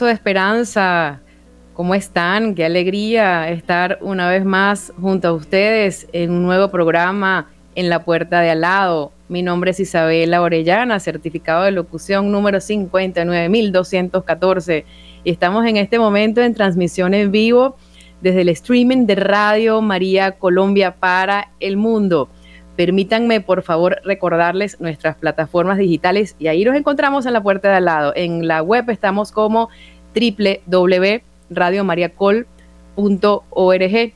de esperanza. ¿Cómo están? Qué alegría estar una vez más junto a ustedes en un nuevo programa en la puerta de al lado. Mi nombre es Isabela Orellana, certificado de locución número 59214. Y estamos en este momento en transmisión en vivo desde el streaming de Radio María Colombia para el mundo. Permítanme, por favor, recordarles nuestras plataformas digitales y ahí nos encontramos en la puerta de al lado. En la web estamos como www.radiomariacol.org.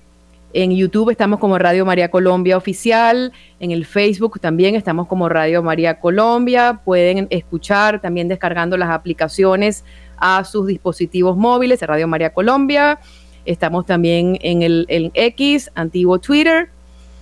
En YouTube estamos como Radio María Colombia Oficial. En el Facebook también estamos como Radio María Colombia. Pueden escuchar también descargando las aplicaciones a sus dispositivos móviles Radio María Colombia. Estamos también en el X, antiguo Twitter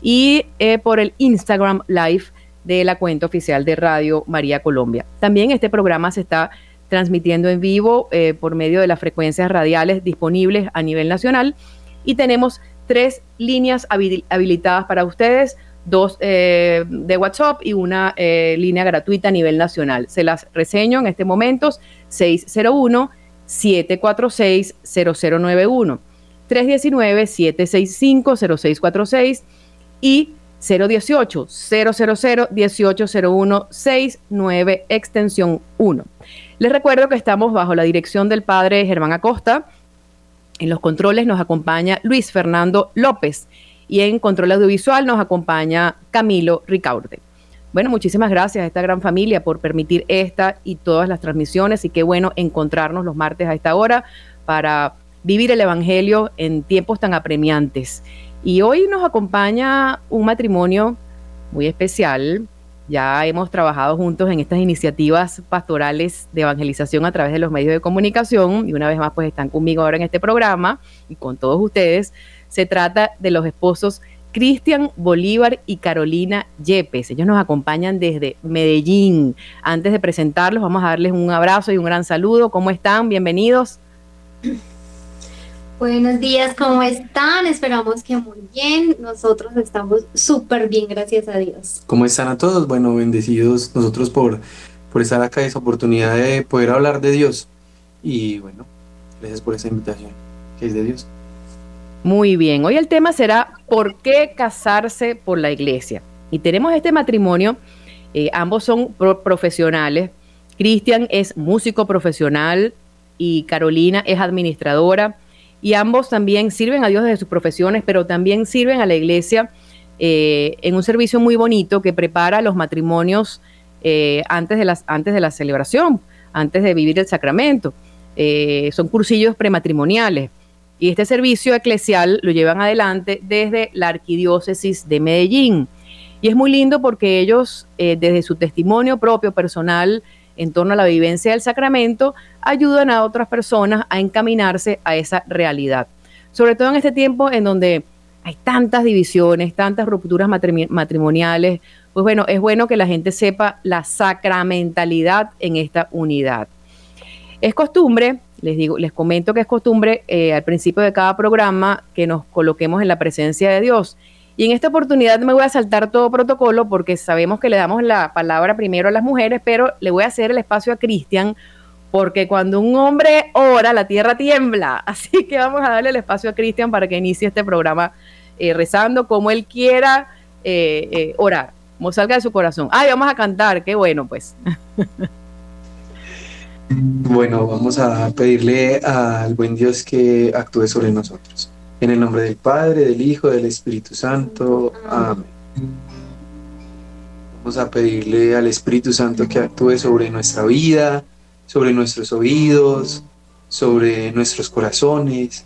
y eh, por el Instagram Live de la cuenta oficial de Radio María Colombia. También este programa se está transmitiendo en vivo eh, por medio de las frecuencias radiales disponibles a nivel nacional y tenemos tres líneas habilitadas para ustedes, dos eh, de WhatsApp y una línea gratuita a nivel nacional. Se las reseño en este momento, 601 746 0091 319 765 0646 y 018 000 1801 69 extensión 1. Les recuerdo que estamos bajo la dirección del padre Germán Acosta. En los controles nos acompaña Luis Fernando López y en control audiovisual nos acompaña Camilo Ricaurte. Bueno, muchísimas gracias a esta gran familia por permitir esta y todas las transmisiones y qué bueno encontrarnos los martes a esta hora para vivir el Evangelio en tiempos tan apremiantes. Y hoy nos acompaña un matrimonio muy especial. Ya hemos trabajado juntos en estas iniciativas pastorales de evangelización a través de los medios de comunicación y una vez más pues están conmigo ahora en este programa y con todos ustedes. Se trata de los esposos Cristian Bolívar y Carolina Yepes. Ellos nos acompañan desde Medellín. Antes de presentarlos, vamos a darles un abrazo y un gran saludo. ¿Cómo están? Bienvenidos. Buenos días, ¿cómo están? Esperamos que muy bien. Nosotros estamos súper bien, gracias a Dios. ¿Cómo están a todos? Bueno, bendecidos nosotros por, por estar acá, esa oportunidad de poder hablar de Dios. Y bueno, gracias por esa invitación, que es de Dios. Muy bien, hoy el tema será ¿por qué casarse por la iglesia? Y tenemos este matrimonio, eh, ambos son profesionales. Cristian es músico profesional y Carolina es administradora y ambos también sirven a Dios desde sus profesiones, pero también sirven a la iglesia eh, en un servicio muy bonito que prepara los matrimonios eh, antes, de las, antes de la celebración, antes de vivir el sacramento. Eh, son cursillos prematrimoniales. Y este servicio eclesial lo llevan adelante desde la Arquidiócesis de Medellín. Y es muy lindo porque ellos, desde su testimonio propio, personal, en torno a la vivencia del sacramento, ayudan a otras personas a encaminarse a esa realidad. Sobre todo en este tiempo en donde hay tantas divisiones, tantas rupturas matrimoniales, pues bueno, es bueno que la gente sepa la sacramentalidad en esta unidad. Es costumbre, les digo, les comento que es costumbre eh, al principio de cada programa que nos coloquemos en la presencia de Dios. Y en esta oportunidad me voy a saltar todo protocolo porque sabemos que le damos la palabra primero a las mujeres, pero le voy a hacer el espacio a Cristian porque cuando un hombre ora, la tierra tiembla. Así que vamos a darle el espacio a Cristian para que inicie este programa eh, rezando como él quiera eh, eh, orar, como salga de su corazón. Ay, vamos a cantar, qué bueno pues. Bueno, vamos a pedirle al buen Dios que actúe sobre nosotros. En el nombre del Padre, del Hijo, del Espíritu Santo. Amén. Vamos a pedirle al Espíritu Santo que actúe sobre nuestra vida, sobre nuestros oídos, sobre nuestros corazones,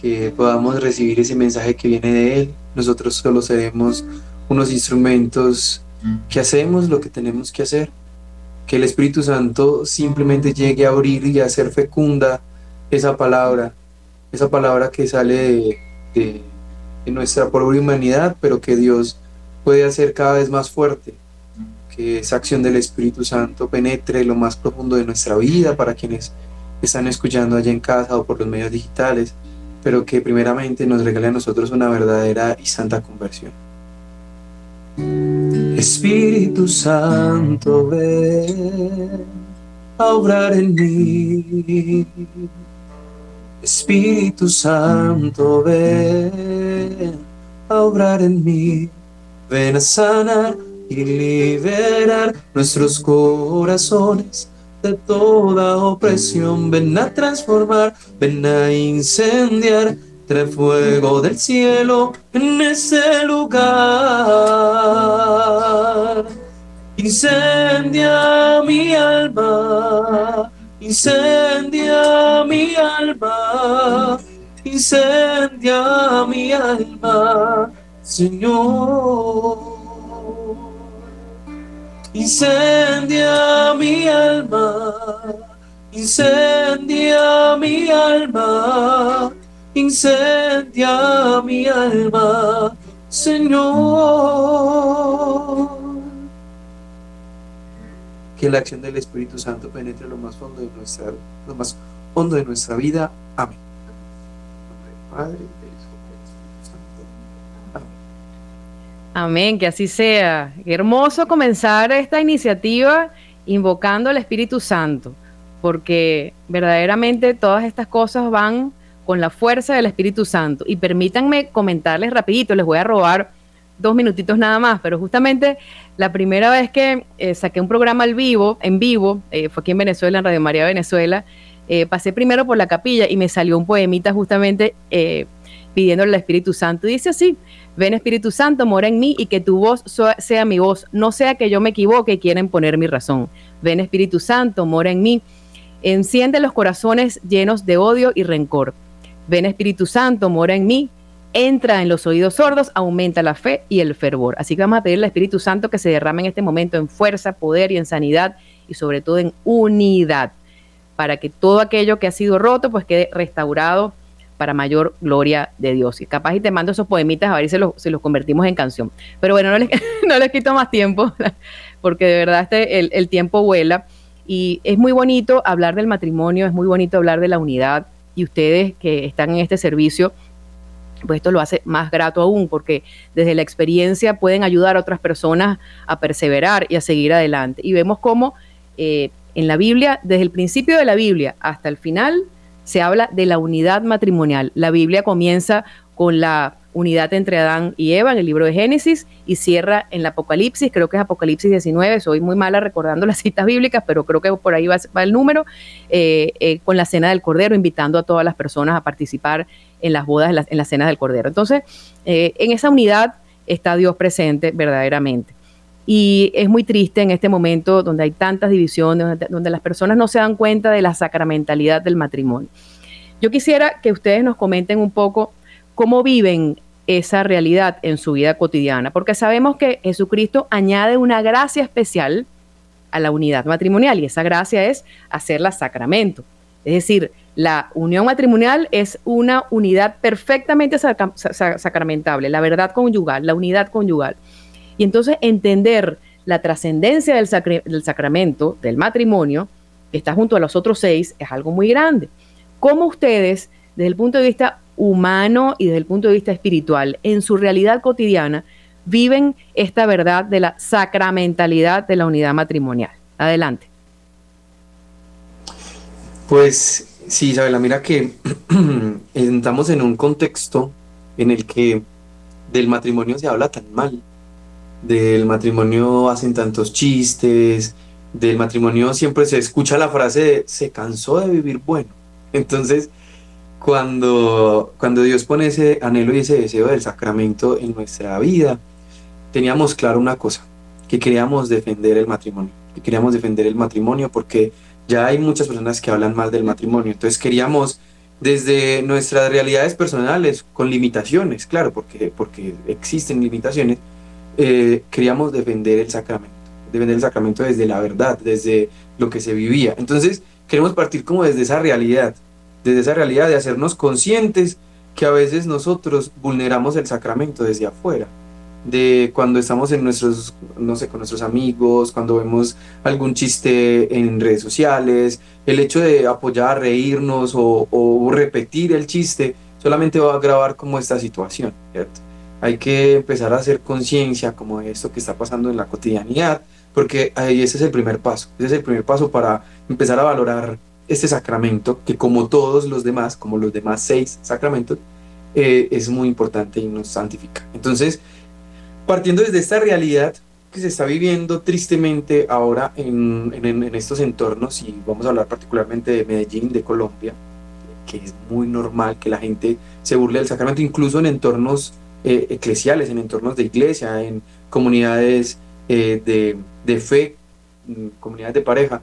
que podamos recibir ese mensaje que viene de Él. Nosotros solo seremos unos instrumentos que hacemos lo que tenemos que hacer. Que el Espíritu Santo simplemente llegue a abrir y a hacer fecunda esa palabra esa palabra que sale de, nuestra pobre humanidad, pero que Dios puede hacer cada vez más fuerte, que esa acción del Espíritu Santo penetre lo más profundo de nuestra vida para quienes están escuchando allá en casa o por los medios digitales, pero que primeramente nos regale a nosotros una verdadera y santa conversión. Espíritu Santo, ven a obrar en mí. Espíritu Santo, ven a obrar en mí, ven a sanar y liberar nuestros corazones de toda opresión. Ven a transformar, ven a incendiar, trae fuego del cielo en ese lugar. Incendia mi alma, incendia mi alma, incendia mi alma, Señor incendia mi alma, incendia mi alma, incendia mi alma, Señor. Que la acción del Espíritu Santo penetre lo más hondo de nuestra, lo más hondo de nuestra vida. Amén. Padre, Amén, que así sea. hermoso comenzar esta iniciativa invocando al Espíritu Santo, porque verdaderamente todas estas cosas van con la fuerza del Espíritu Santo. Y permítanme comentarles rapidito, les voy a robar dos minutitos nada más, pero justamente la primera vez que eh, saqué un programa al vivo, en vivo, eh, fue aquí en Venezuela, en Radio María Venezuela, eh, pasé primero por la capilla y me salió un poemita justamente pidiéndole al Espíritu Santo. Y dice así, ven Espíritu Santo, mora en mí y que tu voz sea mi voz, no sea que yo me equivoque y quieren poner mi razón. Ven Espíritu Santo, mora en mí, enciende los corazones llenos de odio y rencor. Ven Espíritu Santo, mora en mí, entra en los oídos sordos, aumenta la fe y el fervor. Así que vamos a pedirle al Espíritu Santo que se derrame en este momento en fuerza, poder y en sanidad y sobre todo en unidad, para que todo aquello que ha sido roto pues quede restaurado para mayor gloria de Dios. Y capaz y te mando esos poemitas a ver si, se los convertimos en canción. Pero bueno, no les, no les quito más tiempo, porque de verdad este, el, el tiempo vuela. Y es muy bonito hablar del matrimonio, es muy bonito hablar de la unidad. Y ustedes que están en este servicio, pues esto lo hace más grato aún, porque desde la experiencia pueden ayudar a otras personas a perseverar y a seguir adelante. Y vemos cómo eh, en la Biblia, desde el principio de la Biblia hasta el final, se habla de la unidad matrimonial. La Biblia comienza con la unidad entre Adán y Eva en el libro de Génesis y cierra en el Apocalipsis, creo que es Apocalipsis 19, soy muy mala recordando las citas bíblicas, pero creo que por ahí va, el número, eh, eh, con la cena del Cordero, invitando a todas las personas a participar en las bodas, en, las cenas del Cordero. Entonces, eh, en esa unidad está Dios presente verdaderamente. Y es muy triste en este momento donde hay tantas divisiones, donde, las personas no se dan cuenta de la sacramentalidad del matrimonio. Yo quisiera que ustedes nos comenten un poco cómo viven esa realidad en su vida cotidiana, porque sabemos que Jesucristo añade una gracia especial a la unidad matrimonial y esa gracia es hacerla sacramento. Es decir, la unión matrimonial es una unidad perfectamente sacramentable, la verdad conyugal, la unidad conyugal. Y entonces entender la trascendencia del, sacramento, del matrimonio, que está junto a los otros seis, es algo muy grande. ¿Cómo ustedes, desde el punto de vista humano y desde el punto de vista espiritual, en su realidad cotidiana, viven esta verdad de la sacramentalidad de la unidad matrimonial? Adelante. Pues sí, Isabela, mira que estamos en un contexto en el que del matrimonio se habla tan mal del matrimonio hacen tantos chistes, del matrimonio siempre se escucha la frase de se cansó de vivir bueno. Entonces, cuando, cuando Dios pone ese anhelo y ese deseo del sacramento en nuestra vida, teníamos claro una cosa, que queríamos defender el matrimonio, que queríamos defender el matrimonio porque ya hay muchas personas que hablan mal del matrimonio, entonces queríamos desde nuestras realidades personales, con limitaciones, claro, porque, porque existen limitaciones, eh, queríamos defender el sacramento, defender el sacramento desde la verdad, desde lo que se vivía. Entonces, queremos partir como desde esa realidad, desde esa realidad de hacernos conscientes que a veces nosotros vulneramos el sacramento desde afuera, de cuando estamos en nuestros, no sé, con nuestros amigos, cuando vemos algún chiste en redes sociales, el hecho de apoyar, reírnos o, o repetir el chiste solamente va a agravar como esta situación, ¿cierto? hay que empezar a hacer conciencia como de esto que está pasando en la cotidianidad porque ahí ese es el primer paso, ese es el primer paso para empezar a valorar este sacramento, que como todos los demás, como los demás seis sacramentos, eh, es muy importante y nos santifica. Entonces, partiendo desde esta realidad que se está viviendo tristemente ahora en, estos entornos, y vamos a hablar particularmente de Medellín, de Colombia, que es muy normal que la gente se burle del sacramento, incluso en entornos eh, eclesiales, en entornos de iglesia, en comunidades eh, de, fe, comunidades de pareja.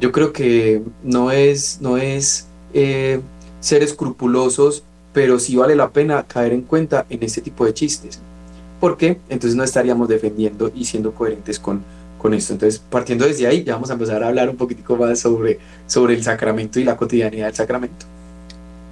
Yo creo que no es, no es eh, ser escrupulosos, pero sí vale la pena caer en cuenta en este tipo de chistes. ¿Por qué? Entonces no estaríamos defendiendo y siendo coherentes con, con esto. Entonces, partiendo desde ahí, ya vamos a empezar a hablar un poquitico más sobre, sobre el sacramento y la cotidianidad del sacramento.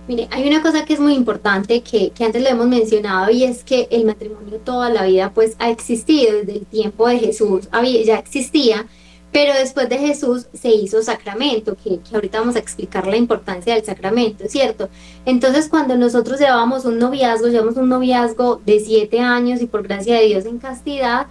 Mire, hay una cosa que es muy importante que, que, antes lo hemos mencionado y es que el matrimonio toda la vida pues ha existido desde el tiempo de Jesús, había, ya existía, pero después de Jesús se hizo sacramento, que, que, ahorita vamos a explicar la importancia del sacramento, ¿cierto? Entonces cuando nosotros llevábamos un noviazgo, llevamos un noviazgo de siete años y por gracia de Dios en castidad,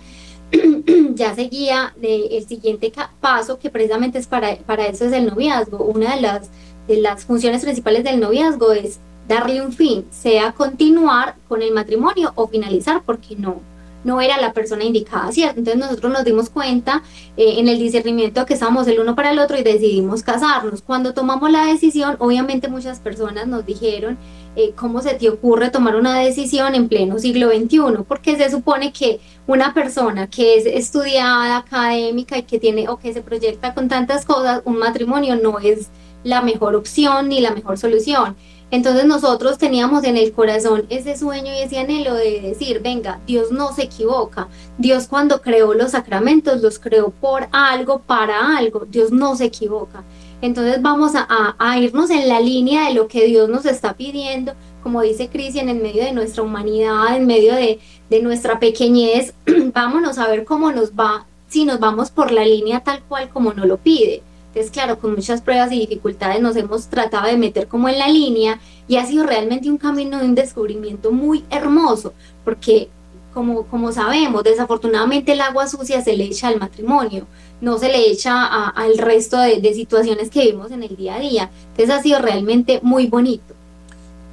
ya seguía el siguiente paso que precisamente es para, para eso es el noviazgo, una de las de las funciones principales del noviazgo es darle un fin, sea continuar con el matrimonio o finalizar porque no, no era la persona indicada, ¿cierto? Entonces nosotros nos dimos cuenta eh, en el discernimiento que estábamos el uno para el otro y decidimos casarnos. Cuando tomamos la decisión, obviamente muchas personas nos dijeron, eh, ¿cómo se te ocurre tomar una decisión en pleno siglo XXI? Porque se supone que una persona que es estudiada, académica y que tiene o que se proyecta con tantas cosas, un matrimonio no es la mejor opción ni la mejor solución. Entonces nosotros teníamos en el corazón ese sueño y ese anhelo de decir, venga, Dios no se equivoca. Dios cuando creó los sacramentos los creó por algo, para algo. Dios no se equivoca. Entonces vamos a, irnos en la línea de lo que Dios nos está pidiendo, como dice Cristian, en medio de nuestra humanidad, en medio de, de nuestra pequeñez, vámonos a ver cómo nos va, si nos vamos por la línea tal cual como nos lo pide. Entonces, claro, con muchas pruebas y dificultades nos hemos tratado de meter como en la línea y ha sido realmente un camino de un descubrimiento muy hermoso, porque como, como sabemos, desafortunadamente el agua sucia se le echa al matrimonio, no se le echa al resto de, situaciones que vivimos en el día a día. Entonces ha sido realmente muy bonito.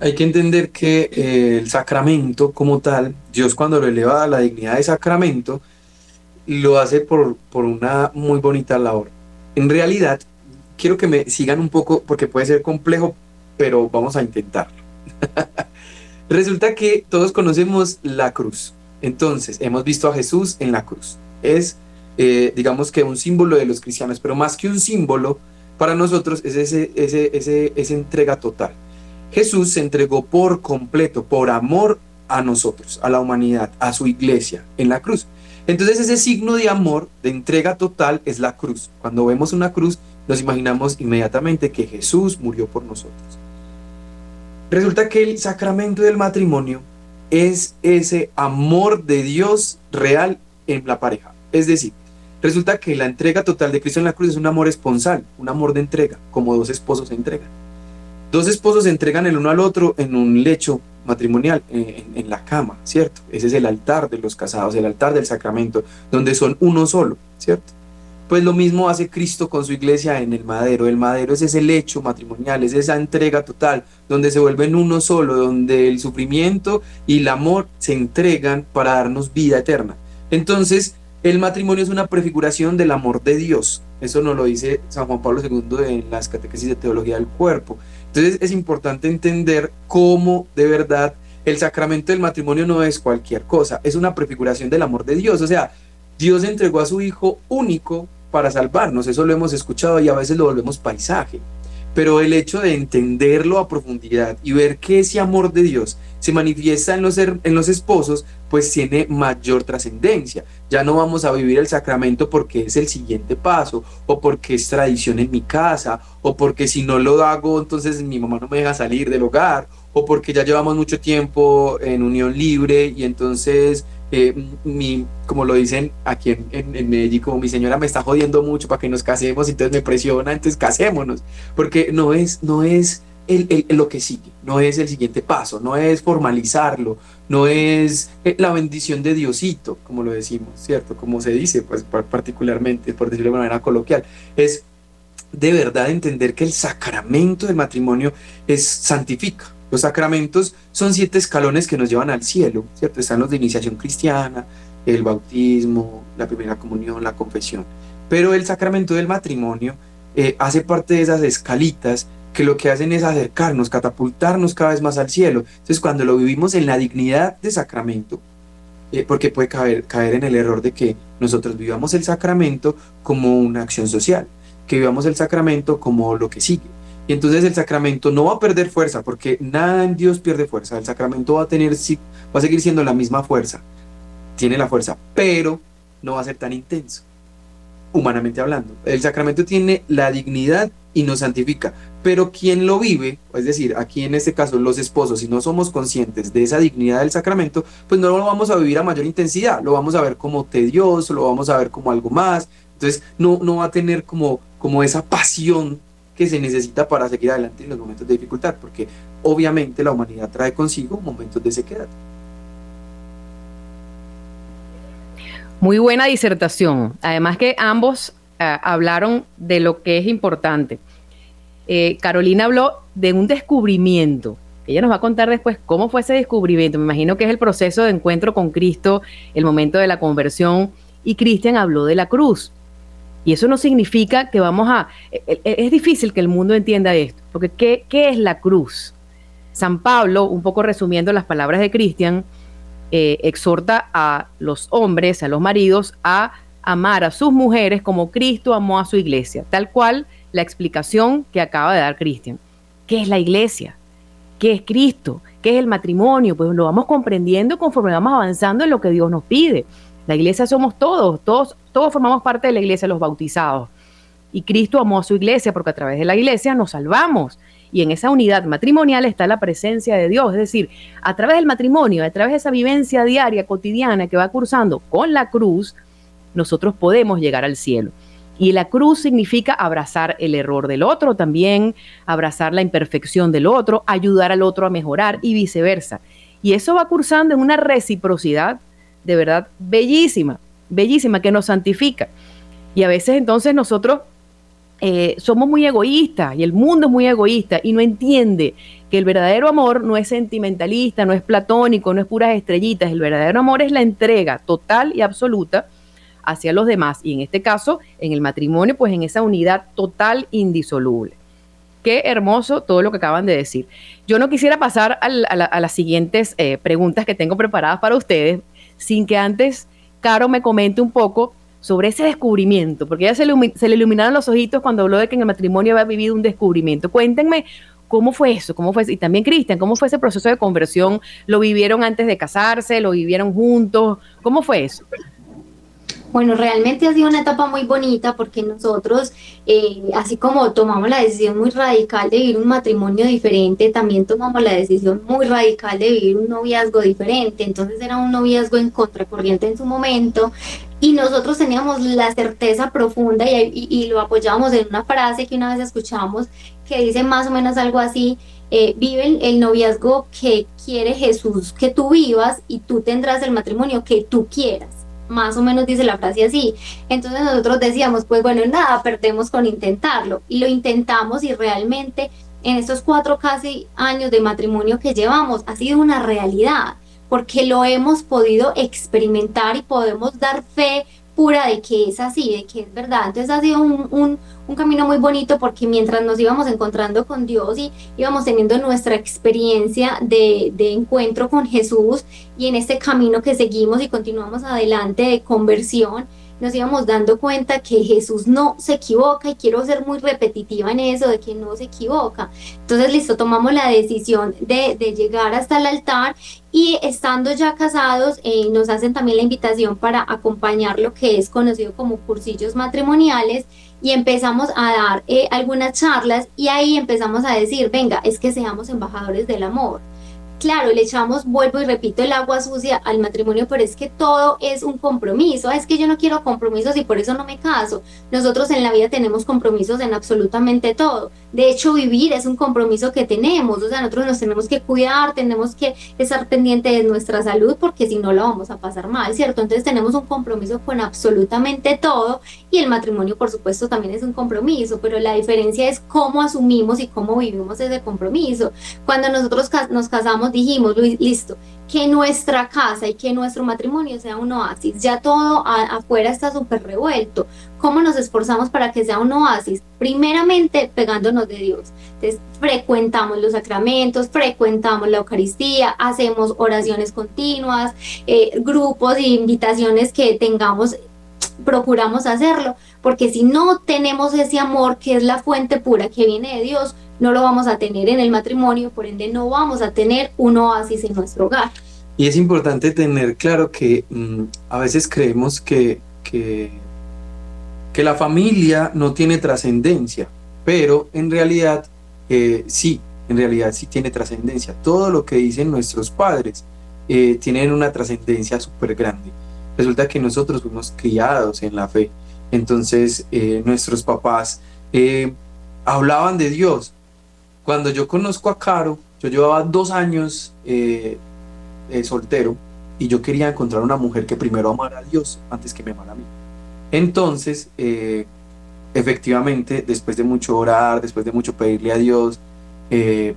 Hay que entender que eh, el sacramento como tal, Dios cuando lo eleva a la dignidad de sacramento, lo hace por, por una muy bonita labor en realidad, quiero que me sigan un poco porque puede ser complejo, pero vamos a intentarlo. Resulta que todos conocemos la cruz. Entonces, hemos visto a Jesús en la cruz. Es, eh, digamos que un símbolo de los cristianos, pero más que un símbolo, para nosotros es ese, ese, ese, esa entrega total. Jesús se entregó por completo, por amor a nosotros, a la humanidad, a su iglesia, en la cruz. Entonces ese signo de amor, de entrega total, es la cruz. Cuando vemos una cruz, nos imaginamos inmediatamente que Jesús murió por nosotros. Resulta que el sacramento del matrimonio es ese amor de Dios real en la pareja. Es decir, resulta que la entrega total de Cristo en la cruz es un amor esponsal, un amor de entrega, como dos esposos se entregan. Dos esposos se entregan el uno al otro en un lecho matrimonial en, la cama, ¿cierto? Ese es el altar de los casados, el altar del sacramento, donde son uno solo, ¿cierto? Pues lo mismo hace Cristo con su iglesia en el madero. El madero es ese lecho matrimonial, es esa entrega total, donde se vuelven uno solo, donde el sufrimiento y el amor se entregan para darnos vida eterna. Entonces, el matrimonio es una prefiguración del amor de Dios. Eso nos lo dice San Juan Pablo II en las catequesis de teología del cuerpo. Entonces es importante entender cómo de verdad el sacramento del matrimonio no es cualquier cosa, es una prefiguración del amor de Dios. O sea, Dios entregó a su Hijo único para salvarnos, eso lo hemos escuchado y a veces lo volvemos paisaje. Pero el hecho de entenderlo a profundidad y ver que ese amor de Dios se manifiesta en los, en los esposos, pues tiene mayor trascendencia. Ya no vamos a vivir el sacramento porque es el siguiente paso, o porque es tradición en mi casa, o porque si no lo hago, entonces mi mamá no me deja salir del hogar, o porque ya llevamos mucho tiempo en unión libre y entonces, eh, mi, como lo dicen aquí en, en, Medellín, como mi señora me está jodiendo mucho para que nos casemos, entonces me presiona, entonces casémonos, porque no es, no es el, lo que sigue, no es el siguiente paso, no es formalizarlo, no es eh, la bendición de Diosito, como lo decimos, ¿cierto? Como se dice, pues particularmente, por decirlo de manera coloquial, es de verdad entender que el sacramento del matrimonio es santifica. Los sacramentos son siete escalones que nos llevan al cielo, ¿cierto? Están los de iniciación cristiana, el bautismo, la primera comunión, la confesión. Pero el sacramento del matrimonio eh, hace parte de esas escalitas que lo que hacen es acercarnos, catapultarnos cada vez más al cielo. Entonces, cuando lo vivimos en la dignidad de sacramento, eh, porque puede caer, caer en el error de que nosotros vivamos el sacramento como una acción social, que vivamos el sacramento como lo que sigue. Y entonces el sacramento no va a perder fuerza, porque nada en Dios pierde fuerza. El sacramento va a tener, va a seguir siendo la misma fuerza. Tiene la fuerza, pero no va a ser tan intenso humanamente hablando. El sacramento tiene la dignidad y nos santifica, pero quien lo vive, es decir, aquí en este caso los esposos, si no somos conscientes de esa dignidad del sacramento, pues no lo vamos a vivir a mayor intensidad, lo vamos a ver como tedioso, lo vamos a ver como algo más, entonces no, no va a tener como, como esa pasión que se necesita para seguir adelante en los momentos de dificultad, porque obviamente la humanidad trae consigo momentos de sequedad. Muy buena disertación. Además que ambos hablaron de lo que es importante. Eh, Carolina habló de un descubrimiento. Ella nos va a contar después cómo fue ese descubrimiento. Me imagino que es el proceso de encuentro con Cristo, el momento de la conversión. Y Cristian habló de la cruz. Y eso no significa que vamos a... E, e, es difícil que el mundo entienda esto, porque ¿qué, qué es la cruz? San Pablo, un poco resumiendo las palabras de Cristian, eh, exhorta a los hombres, a los maridos, a amar a sus mujeres como Cristo amó a su iglesia, tal cual la explicación que acaba de dar Cristian. ¿Qué es la iglesia? ¿Qué es Cristo? ¿Qué es el matrimonio? Pues lo vamos comprendiendo conforme vamos avanzando en lo que Dios nos pide. La iglesia somos todos, todos, todos formamos parte de la iglesia, los bautizados. Y Cristo amó a su iglesia porque a través de la iglesia nos salvamos. Y en esa unidad matrimonial está la presencia de Dios. Es decir, a través del matrimonio, a través de esa vivencia diaria, cotidiana que va cursando con la cruz, nosotros podemos llegar al cielo. Y la cruz significa abrazar el error del otro también, abrazar la imperfección del otro, ayudar al otro a mejorar y viceversa. Y eso va cursando en una reciprocidad de verdad bellísima, bellísima, que nos santifica. Y a veces entonces nosotros eh, somos muy egoístas y el mundo es muy egoísta y no entiende que el verdadero amor no es sentimentalista, no es platónico, no es puras estrellitas. El verdadero amor es la entrega total y absoluta hacia los demás y en este caso, en el matrimonio, pues en esa unidad total indisoluble. Qué hermoso todo lo que acaban de decir. Yo no quisiera pasar a, las siguientes eh, preguntas que tengo preparadas para ustedes sin que antes Caro me comente un poco sobre ese descubrimiento, porque ya se, le iluminaron los ojitos cuando habló de que en el matrimonio había vivido un descubrimiento. Cuéntenme cómo fue eso, cómo fue, y también Cristian, cómo fue ese proceso de conversión, lo vivieron antes de casarse, lo vivieron juntos, ¿cómo fue eso? Bueno, realmente ha sido una etapa muy bonita porque nosotros, eh, así como tomamos la decisión muy radical de vivir un matrimonio diferente, también tomamos la decisión muy radical de vivir un noviazgo diferente. Entonces era un noviazgo en contracorriente en su momento y nosotros teníamos la certeza profunda y, lo apoyábamos en una frase que una vez escuchamos que dice más o menos algo así. Eh, vive el noviazgo que quiere Jesús que tú vivas y tú tendrás el matrimonio que tú quieras más o menos dice la frase así. Entonces nosotros decíamos, pues bueno, nada, perdemos con intentarlo. Y lo intentamos y realmente en estos cuatro casi años de matrimonio que llevamos ha sido una realidad, porque lo hemos podido experimentar y podemos dar fe pura de que es así, de que es verdad. Entonces ha sido un, camino muy bonito porque mientras nos íbamos encontrando con Dios y íbamos teniendo nuestra experiencia de, de encuentro con Jesús y en este camino que seguimos y continuamos adelante de conversión, nos íbamos dando cuenta que Jesús no se equivoca y quiero ser muy repetitiva en eso, de que no se equivoca. Entonces, listo, tomamos la decisión de, llegar hasta el altar y estando ya casados, eh, nos hacen también la invitación para acompañar lo que es conocido como cursillos matrimoniales y empezamos a dar eh, algunas charlas y ahí empezamos a decir, venga, es que seamos embajadores del amor claro, le echamos, vuelvo y repito, el agua sucia al matrimonio, pero es que todo es un compromiso. Es que yo no quiero compromisos y por eso no me caso. Nosotros en la vida tenemos compromisos en absolutamente todo. De hecho, vivir es un compromiso que tenemos. O sea, nosotros nos tenemos que cuidar, tenemos que estar pendientes de nuestra salud porque si no la vamos a pasar mal, ¿cierto? Entonces tenemos un compromiso con absolutamente todo y el matrimonio, por supuesto, también es un compromiso, pero la diferencia es cómo asumimos y cómo vivimos ese compromiso. Cuando nosotros nos casamos, dijimos, listo, que nuestra casa y que nuestro matrimonio sea un oasis. Ya todo afuera está súper revuelto. ¿Cómo nos esforzamos para que sea un oasis? Primeramente, pegándonos de Dios. Entonces, frecuentamos los sacramentos, frecuentamos la Eucaristía, hacemos oraciones continuas, eh, grupos e invitaciones que tengamos, procuramos hacerlo, porque si no tenemos ese amor que es la fuente pura que viene de Dios, no lo vamos a tener en el matrimonio, por ende no vamos a tener un oasis en nuestro hogar. Y es importante tener claro que mm, a veces creemos que, que, que, la familia no tiene trascendencia, pero en realidad eh, sí, en realidad sí tiene trascendencia. Todo lo que dicen nuestros padres eh, tienen una trascendencia súper grande. Resulta que nosotros fuimos criados en la fe, entonces eh, nuestros papás hablaban de Dios, cuando yo conozco a Caro, yo llevaba dos años eh, eh, soltero y yo quería encontrar una mujer que primero amara a Dios antes que me amara a mí. Entonces, eh, efectivamente, después de mucho orar, después de mucho pedirle a Dios,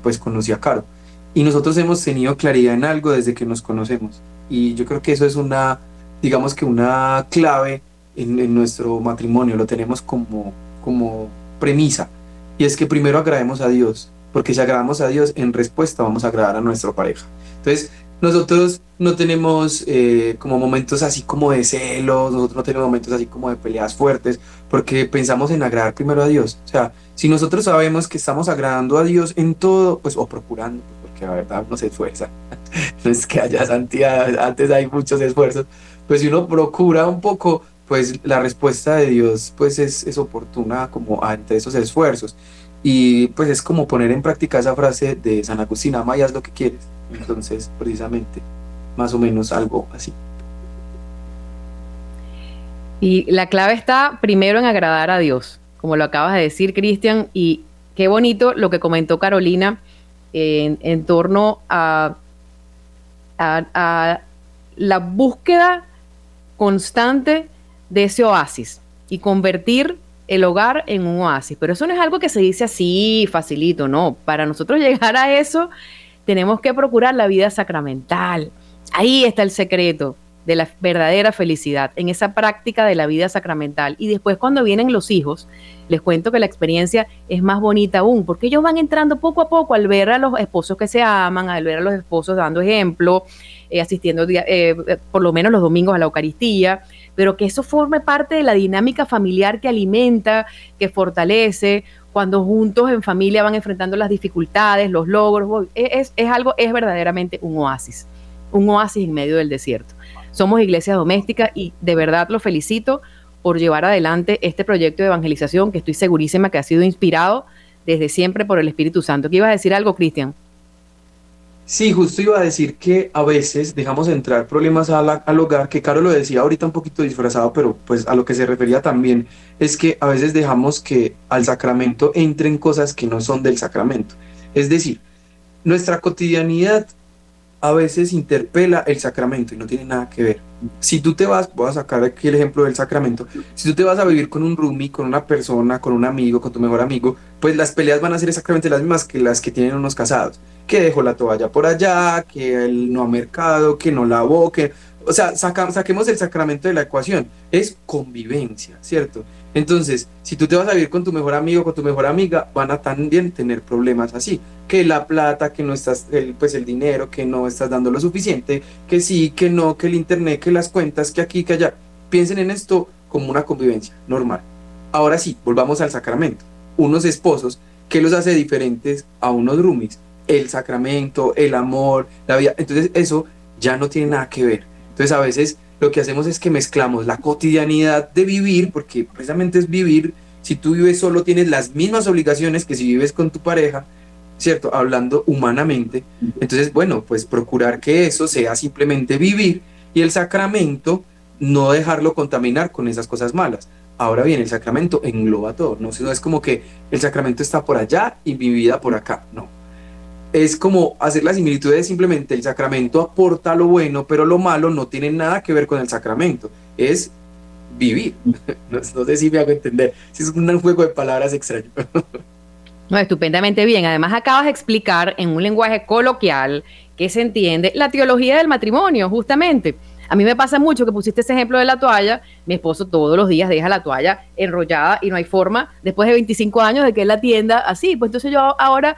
pues conocí a Caro. Y nosotros hemos tenido claridad en algo desde que nos conocemos. Y yo creo que eso es una, digamos que una clave en, en nuestro matrimonio, lo tenemos como, como premisa. Y es que primero agrademos a Dios porque si agradamos a Dios, en respuesta vamos a agradar a nuestra pareja. Entonces, nosotros no tenemos eh, como momentos así como de celos, nosotros no tenemos momentos así como de peleas fuertes, porque pensamos en agradar primero a Dios. O sea, si nosotros sabemos que estamos agradando a Dios en todo, pues, o procurando, porque la verdad no se esfuerza, no es que haya santidad, antes hay muchos esfuerzos, pues si uno procura un poco, pues la respuesta de Dios pues es, es oportuna como ante esos esfuerzos. Y pues es como poner en práctica esa frase de San Agustín, ama y haz lo que quieres. Entonces, precisamente, más o menos algo así. Y la clave está primero en agradar a Dios, como lo acabas de decir, Cristian, y qué bonito lo que comentó Carolina en, torno a, a la búsqueda constante de ese oasis y convertir el hogar en un oasis. Pero eso no es algo que se dice así, facilito, no. Para nosotros llegar a eso, tenemos que procurar la vida sacramental. Ahí está el secreto de la verdadera felicidad, en esa práctica de la vida sacramental. Y después cuando vienen los hijos, les cuento que la experiencia es más bonita aún, porque ellos van entrando poco a poco al ver a los esposos que se aman, al ver a los esposos dando ejemplo, eh, asistiendo eh, por lo menos los domingos a la Eucaristía, pero que eso forme parte de la dinámica familiar que alimenta, que fortalece, cuando juntos en familia van enfrentando las dificultades, los logros, es, es algo, es verdaderamente un oasis, un oasis en medio del desierto. Somos iglesia doméstica y de verdad lo felicito por llevar adelante este proyecto de evangelización que estoy segurísima que ha sido inspirado desde siempre por el Espíritu Santo. ¿Qué ibas a decir algo, Cristian? Sí, justo iba a decir que a veces dejamos entrar problemas al hogar, que Caro lo decía ahorita un poquito disfrazado, pero pues a lo que se refería también es que a veces dejamos que al sacramento entren cosas que no son del sacramento. Es decir, nuestra cotidianidad a veces interpela el sacramento y no tiene nada que ver. Si tú te vas, voy a sacar aquí el ejemplo del sacramento, si tú te vas a vivir con un roomie, con una persona, con un amigo, con tu mejor amigo, pues las peleas van a ser exactamente las mismas que las que tienen unos casados. Que dejó la toalla por allá, que él no ha mercado, que no lavó, que... O sea, saquemos el sacramento de la ecuación. Es convivencia, ¿cierto? Entonces, si tú te vas a vivir con tu mejor amigo, con tu mejor amiga, van a también tener problemas así. Que la plata, que no estás, el, pues el dinero, que no estás dando lo suficiente, que sí, que no, que el internet, que las cuentas, que aquí, que allá. Piensen en esto como una convivencia normal. Ahora sí, volvamos al sacramento. Unos esposos, ¿qué los hace diferentes a unos roomies? El sacramento, el amor, la vida. Entonces, eso ya no tiene nada que ver. Entonces, a veces lo que hacemos es que mezclamos la cotidianidad de vivir, porque precisamente es vivir, si tú vives solo tienes las mismas obligaciones que si vives con tu pareja, ¿cierto? Hablando humanamente. Entonces, bueno, pues procurar que eso sea simplemente vivir y el sacramento no dejarlo contaminar con esas cosas malas. Ahora bien, el sacramento engloba todo, no, no es como que el sacramento está por allá y mi vida por acá, no. Es como hacer la similitud de simplemente el sacramento aporta lo bueno, pero lo malo no tiene nada que ver con el sacramento, es vivir. No, sé si me hago entender, es un juego de palabras extraño. No, estupendamente bien. Además, acabas de explicar en un lenguaje coloquial que se entiende la teología del matrimonio, justamente. A mí me pasa mucho que pusiste ese ejemplo de la toalla. Mi esposo todos los días deja la toalla enrollada y no hay forma, después de 25 años, de que él la tienda así. Pues entonces yo ahora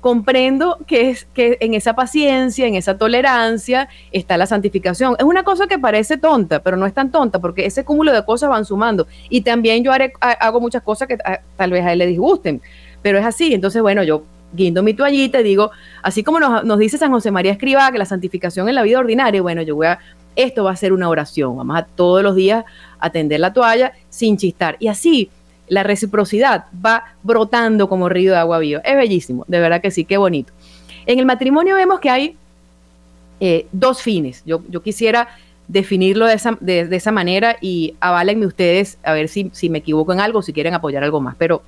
comprendo que, es, que en esa paciencia, en esa tolerancia, está la santificación. Es una cosa que parece tonta, pero no es tan tonta, porque ese cúmulo de cosas van sumando. Y también yo haré, hago muchas cosas que tal vez a él le disgusten pero es así. Entonces, bueno, yo guindo mi toallita y digo, así como nos, dice San José María Escriba que la santificación en la vida ordinaria, bueno, yo voy a, esto va a ser una oración, vamos a todos los días atender la toalla sin chistar. Y así la reciprocidad va brotando como río de agua viva. Es bellísimo, de verdad que sí, qué bonito. En el matrimonio vemos que hay eh, dos fines. Yo, yo quisiera definirlo de esa, de, esa, manera y aválenme ustedes a ver si, si me equivoco en algo, si quieren apoyar algo más. Pero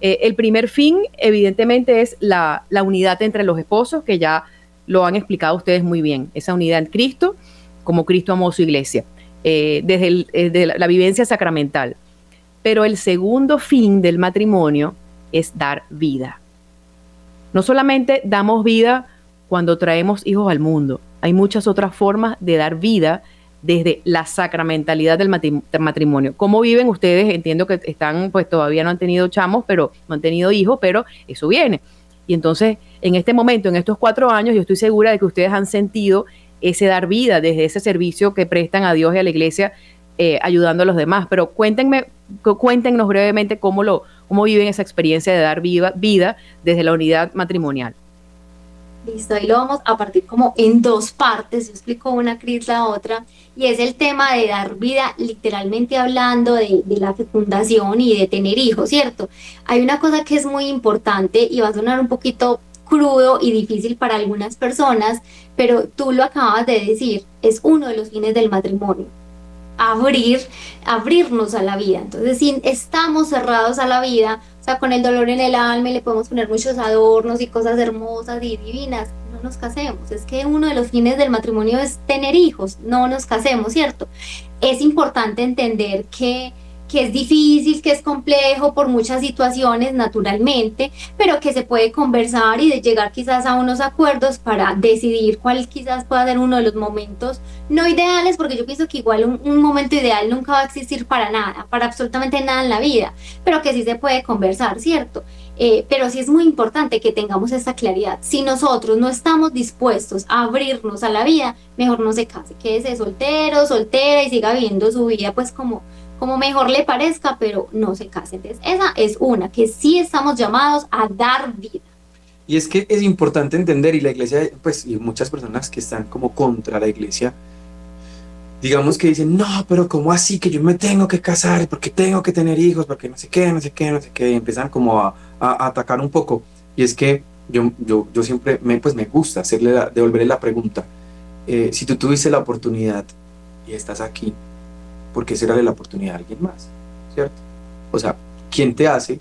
eh, el primer fin, evidentemente, es la, unidad entre los esposos, que ya lo han explicado ustedes muy bien, esa unidad en Cristo, como Cristo amó su iglesia, eh, desde, eh, la, la vivencia sacramental. Pero el segundo fin del matrimonio es dar vida. No solamente damos vida cuando traemos hijos al mundo, hay muchas otras formas de dar vida desde la sacramentalidad del matrimonio. ¿Cómo viven ustedes? Entiendo que están, pues todavía no han tenido chamos, pero no han tenido hijos, pero eso viene. Y entonces, en este momento, en estos cuatro años, yo estoy segura de que ustedes han sentido ese dar vida desde ese servicio que prestan a Dios y a la iglesia, eh, ayudando a los demás. Pero cuéntenme, cuéntenos brevemente cómo, lo, cómo viven esa experiencia de dar vida, vida desde la unidad matrimonial. Listo, ahí lo vamos a partir como en dos partes, yo explico una, Cris la otra, y es el tema de dar vida, literalmente hablando de, de, la fecundación y de tener hijos, ¿cierto? Hay una cosa que es muy importante y va a sonar un poquito crudo y difícil para algunas personas, pero tú lo acabas de decir, es uno de los fines del matrimonio abrir, abrirnos a la vida. Entonces, si estamos cerrados a la vida, o sea, con el dolor en el alma y le podemos poner muchos adornos y cosas hermosas y divinas, no nos casemos. Es que uno de los fines del matrimonio es tener hijos, no nos casemos, ¿cierto? Es importante entender que que es difícil, que es complejo por muchas situaciones naturalmente, pero que se puede conversar y de llegar quizás a unos acuerdos para decidir cuál quizás pueda ser uno de los momentos no ideales, porque yo pienso que igual un, momento ideal nunca va a existir para nada, para absolutamente nada en la vida, pero que sí se puede conversar, ¿cierto? Eh, pero sí es muy importante que tengamos esta claridad. Si nosotros no estamos dispuestos a abrirnos a la vida, mejor no se case, quédese soltero, soltera y siga viviendo su vida pues como como mejor le parezca, pero no se casen. Entonces, esa es una, que sí estamos llamados a dar vida. Y es que es importante entender, y la iglesia, pues, y muchas personas que están como contra la iglesia, digamos que dicen, no, pero ¿cómo así que yo me tengo que casar? porque tengo que tener hijos? Porque no sé qué, no sé qué, no sé qué. Y empiezan como a, atacar un poco. Y es que yo, yo, yo siempre me, pues me gusta hacerle devolverle la pregunta. Eh, si tú tuviste la oportunidad y estás aquí, porque cerrarle la oportunidad a alguien más, ¿cierto? O sea, ¿quién te hace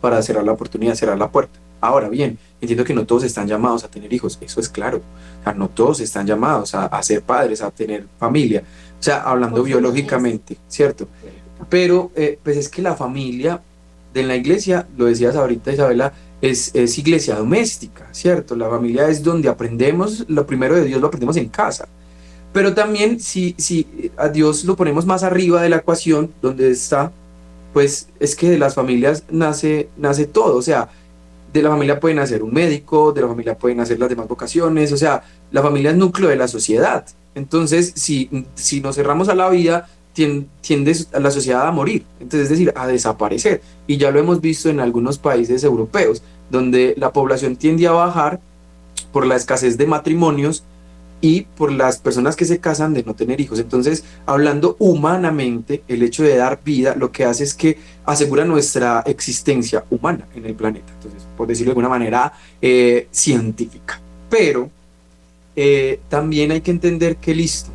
para cerrar la oportunidad, cerrar la puerta? Ahora bien, entiendo que no todos están llamados a tener hijos, eso es claro. O sea, no todos están llamados a, ser padres, a tener familia. O sea, hablando biológicamente, ¿cierto? Pero, eh, pues es que la familia de la iglesia, lo decías ahorita Isabela, es, es, iglesia doméstica, ¿cierto? La familia es donde aprendemos, lo primero de Dios lo aprendemos en casa. Pero también si, si a Dios lo ponemos más arriba de la ecuación, donde está, pues es que de las familias nace, nace todo. O sea, de la familia puede nacer un médico, de la familia pueden nacer las demás vocaciones, o sea, la familia es núcleo de la sociedad. Entonces, si, si nos cerramos a la vida, tiende a la sociedad a morir, entonces es decir, a desaparecer. Y ya lo hemos visto en algunos países europeos, donde la población tiende a bajar por la escasez de matrimonios y por las personas que se casan de no tener hijos. Entonces, hablando humanamente, el hecho de dar vida lo que hace es que asegura nuestra existencia humana en el planeta. Entonces, por decirlo de alguna manera eh, científica. Pero eh, también hay que entender que listo,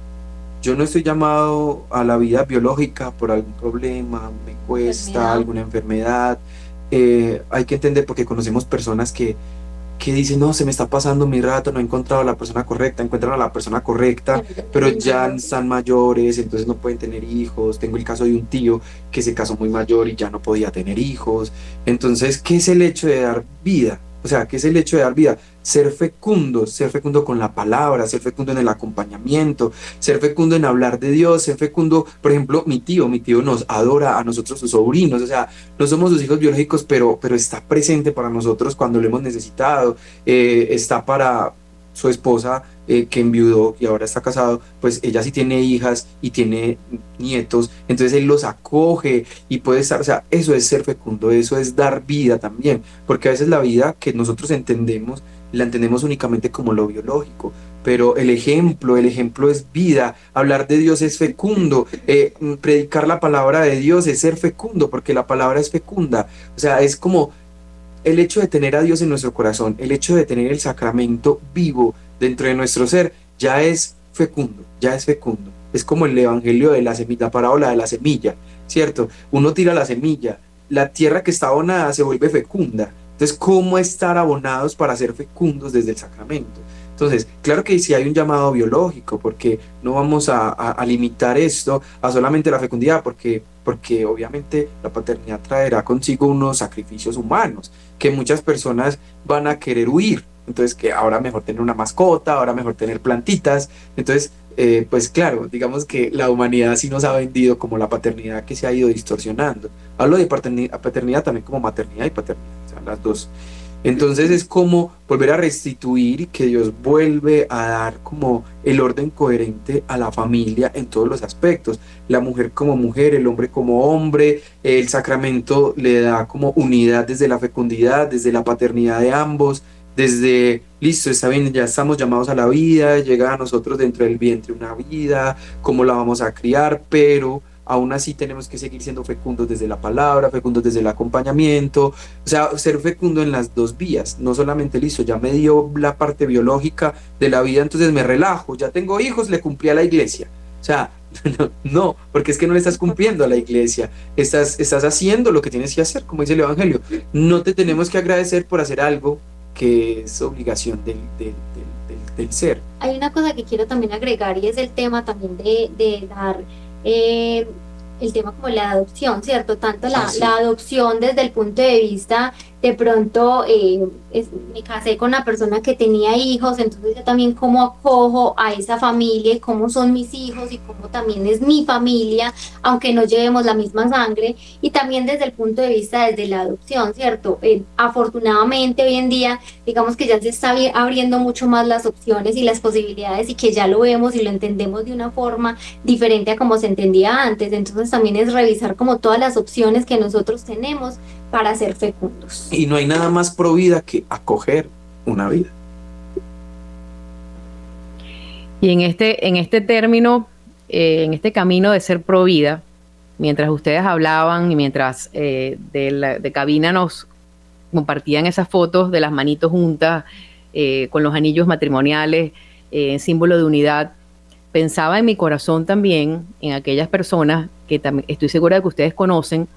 yo no estoy llamado a la vida biológica por algún problema, me cuesta alguna enfermedad. Eh, hay que entender porque conocemos personas que que dicen, no, se me está pasando mi rato, no he encontrado a la persona correcta, encuentran a la persona correcta, pero ya están mayores, entonces no pueden tener hijos. Tengo el caso de un tío que se casó muy mayor y ya no podía tener hijos. Entonces, ¿qué es el hecho de dar vida? O sea, ¿qué es el hecho de dar vida? Ser fecundo, ser fecundo con la palabra, ser fecundo en el acompañamiento, ser fecundo en hablar de Dios, ser fecundo, por ejemplo, mi tío, mi tío nos adora a nosotros sus sobrinos, o sea, no somos sus hijos biológicos, pero, pero está presente para nosotros cuando lo hemos necesitado, eh, está para su esposa eh, que enviudó y ahora está casado, pues ella sí tiene hijas y tiene nietos, entonces él los acoge y puede estar, o sea, eso es ser fecundo, eso es dar vida también, porque a veces la vida que nosotros entendemos, la entendemos únicamente como lo biológico, pero el ejemplo, el ejemplo es vida, hablar de Dios es fecundo, eh, predicar la palabra de Dios es ser fecundo, porque la palabra es fecunda, o sea, es como el hecho de tener a Dios en nuestro corazón, el hecho de tener el sacramento vivo dentro de nuestro ser, ya es fecundo, ya es fecundo. Es como el evangelio de la semilla, la parábola de la semilla, ¿cierto? Uno tira la semilla, la tierra que está abonada se vuelve fecunda. Entonces, ¿cómo estar abonados para ser fecundos desde el sacramento? Entonces, claro que sí hay un llamado biológico, porque no vamos a, limitar esto a solamente la fecundidad, porque, porque obviamente la paternidad traerá consigo unos sacrificios humanos que muchas personas van a querer huir. Entonces, que ahora mejor tener una mascota, ahora mejor tener plantitas. Entonces, eh, pues claro, digamos que la humanidad sí nos ha vendido como la paternidad que se ha ido distorsionando. Hablo de paternidad también como maternidad y paternidad, las dos. Entonces es como volver a restituir y que Dios vuelve a dar como el orden coherente a la familia en todos los aspectos. La mujer como mujer, el hombre como hombre, el sacramento le da como unidad desde la fecundidad, desde la paternidad de ambos, desde, listo, está bien, ya estamos llamados a la vida, llega a nosotros dentro del vientre una vida, cómo la vamos a criar, pero aún así tenemos que seguir siendo fecundos desde la palabra, fecundos desde el acompañamiento, o sea, ser fecundo en las dos vías, no solamente listo, ya me dio la parte biológica de la vida, entonces me relajo, ya tengo hijos, le cumplí a la iglesia. O sea, no, porque es que no le estás cumpliendo a la iglesia, estás, estás haciendo lo que tienes que hacer, como dice el Evangelio. No te tenemos que agradecer por hacer algo que es obligación del, del, del, ser. Hay una cosa que quiero también agregar y es el tema también de, de dar eh, el tema como la adopción, ¿cierto? Tanto la, ah, la, adopción desde el punto de vista de pronto eh, me casé con una persona que tenía hijos, entonces yo también cómo acojo a esa familia, cómo son mis hijos y cómo también es mi familia, aunque no llevemos la misma sangre, y también desde el punto de vista desde la adopción, ¿cierto? Eh, afortunadamente hoy en día, digamos que ya se está abriendo mucho más las opciones y las posibilidades y que ya lo vemos y lo entendemos de una forma diferente a como se entendía antes, entonces también es revisar como todas las opciones que nosotros tenemos para ser fecundos. Y no hay nada más pro vida que acoger una vida. Y en este, en este término, eh, en este camino de ser pro vida, mientras ustedes hablaban y mientras eh, de, cabina nos compartían esas fotos de las manitos juntas eh, con los anillos matrimoniales en símbolo de unidad, pensaba en mi corazón también en aquellas personas que también estoy segura de que ustedes conocen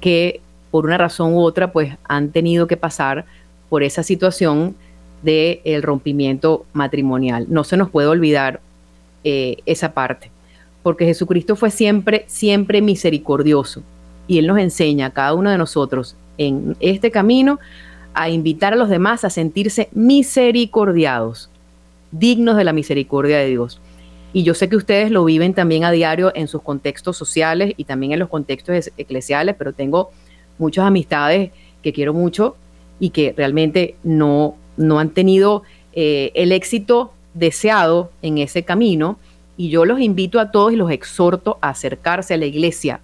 que por una razón u otra, pues han tenido que pasar por esa situación del el rompimiento matrimonial. No se nos puede olvidar eh, esa parte, porque Jesucristo fue siempre, siempre misericordioso y Él nos enseña a cada uno de nosotros en este camino a invitar a los demás a sentirse misericordiados, dignos de la misericordia de Dios. Y yo sé que ustedes lo viven también a diario en sus contextos sociales y también en los contextos eclesiales, pero tengo muchas amistades que quiero mucho y que realmente no, no han tenido eh, el éxito deseado en ese camino. Y yo los invito a todos y los exhorto a acercarse a la iglesia.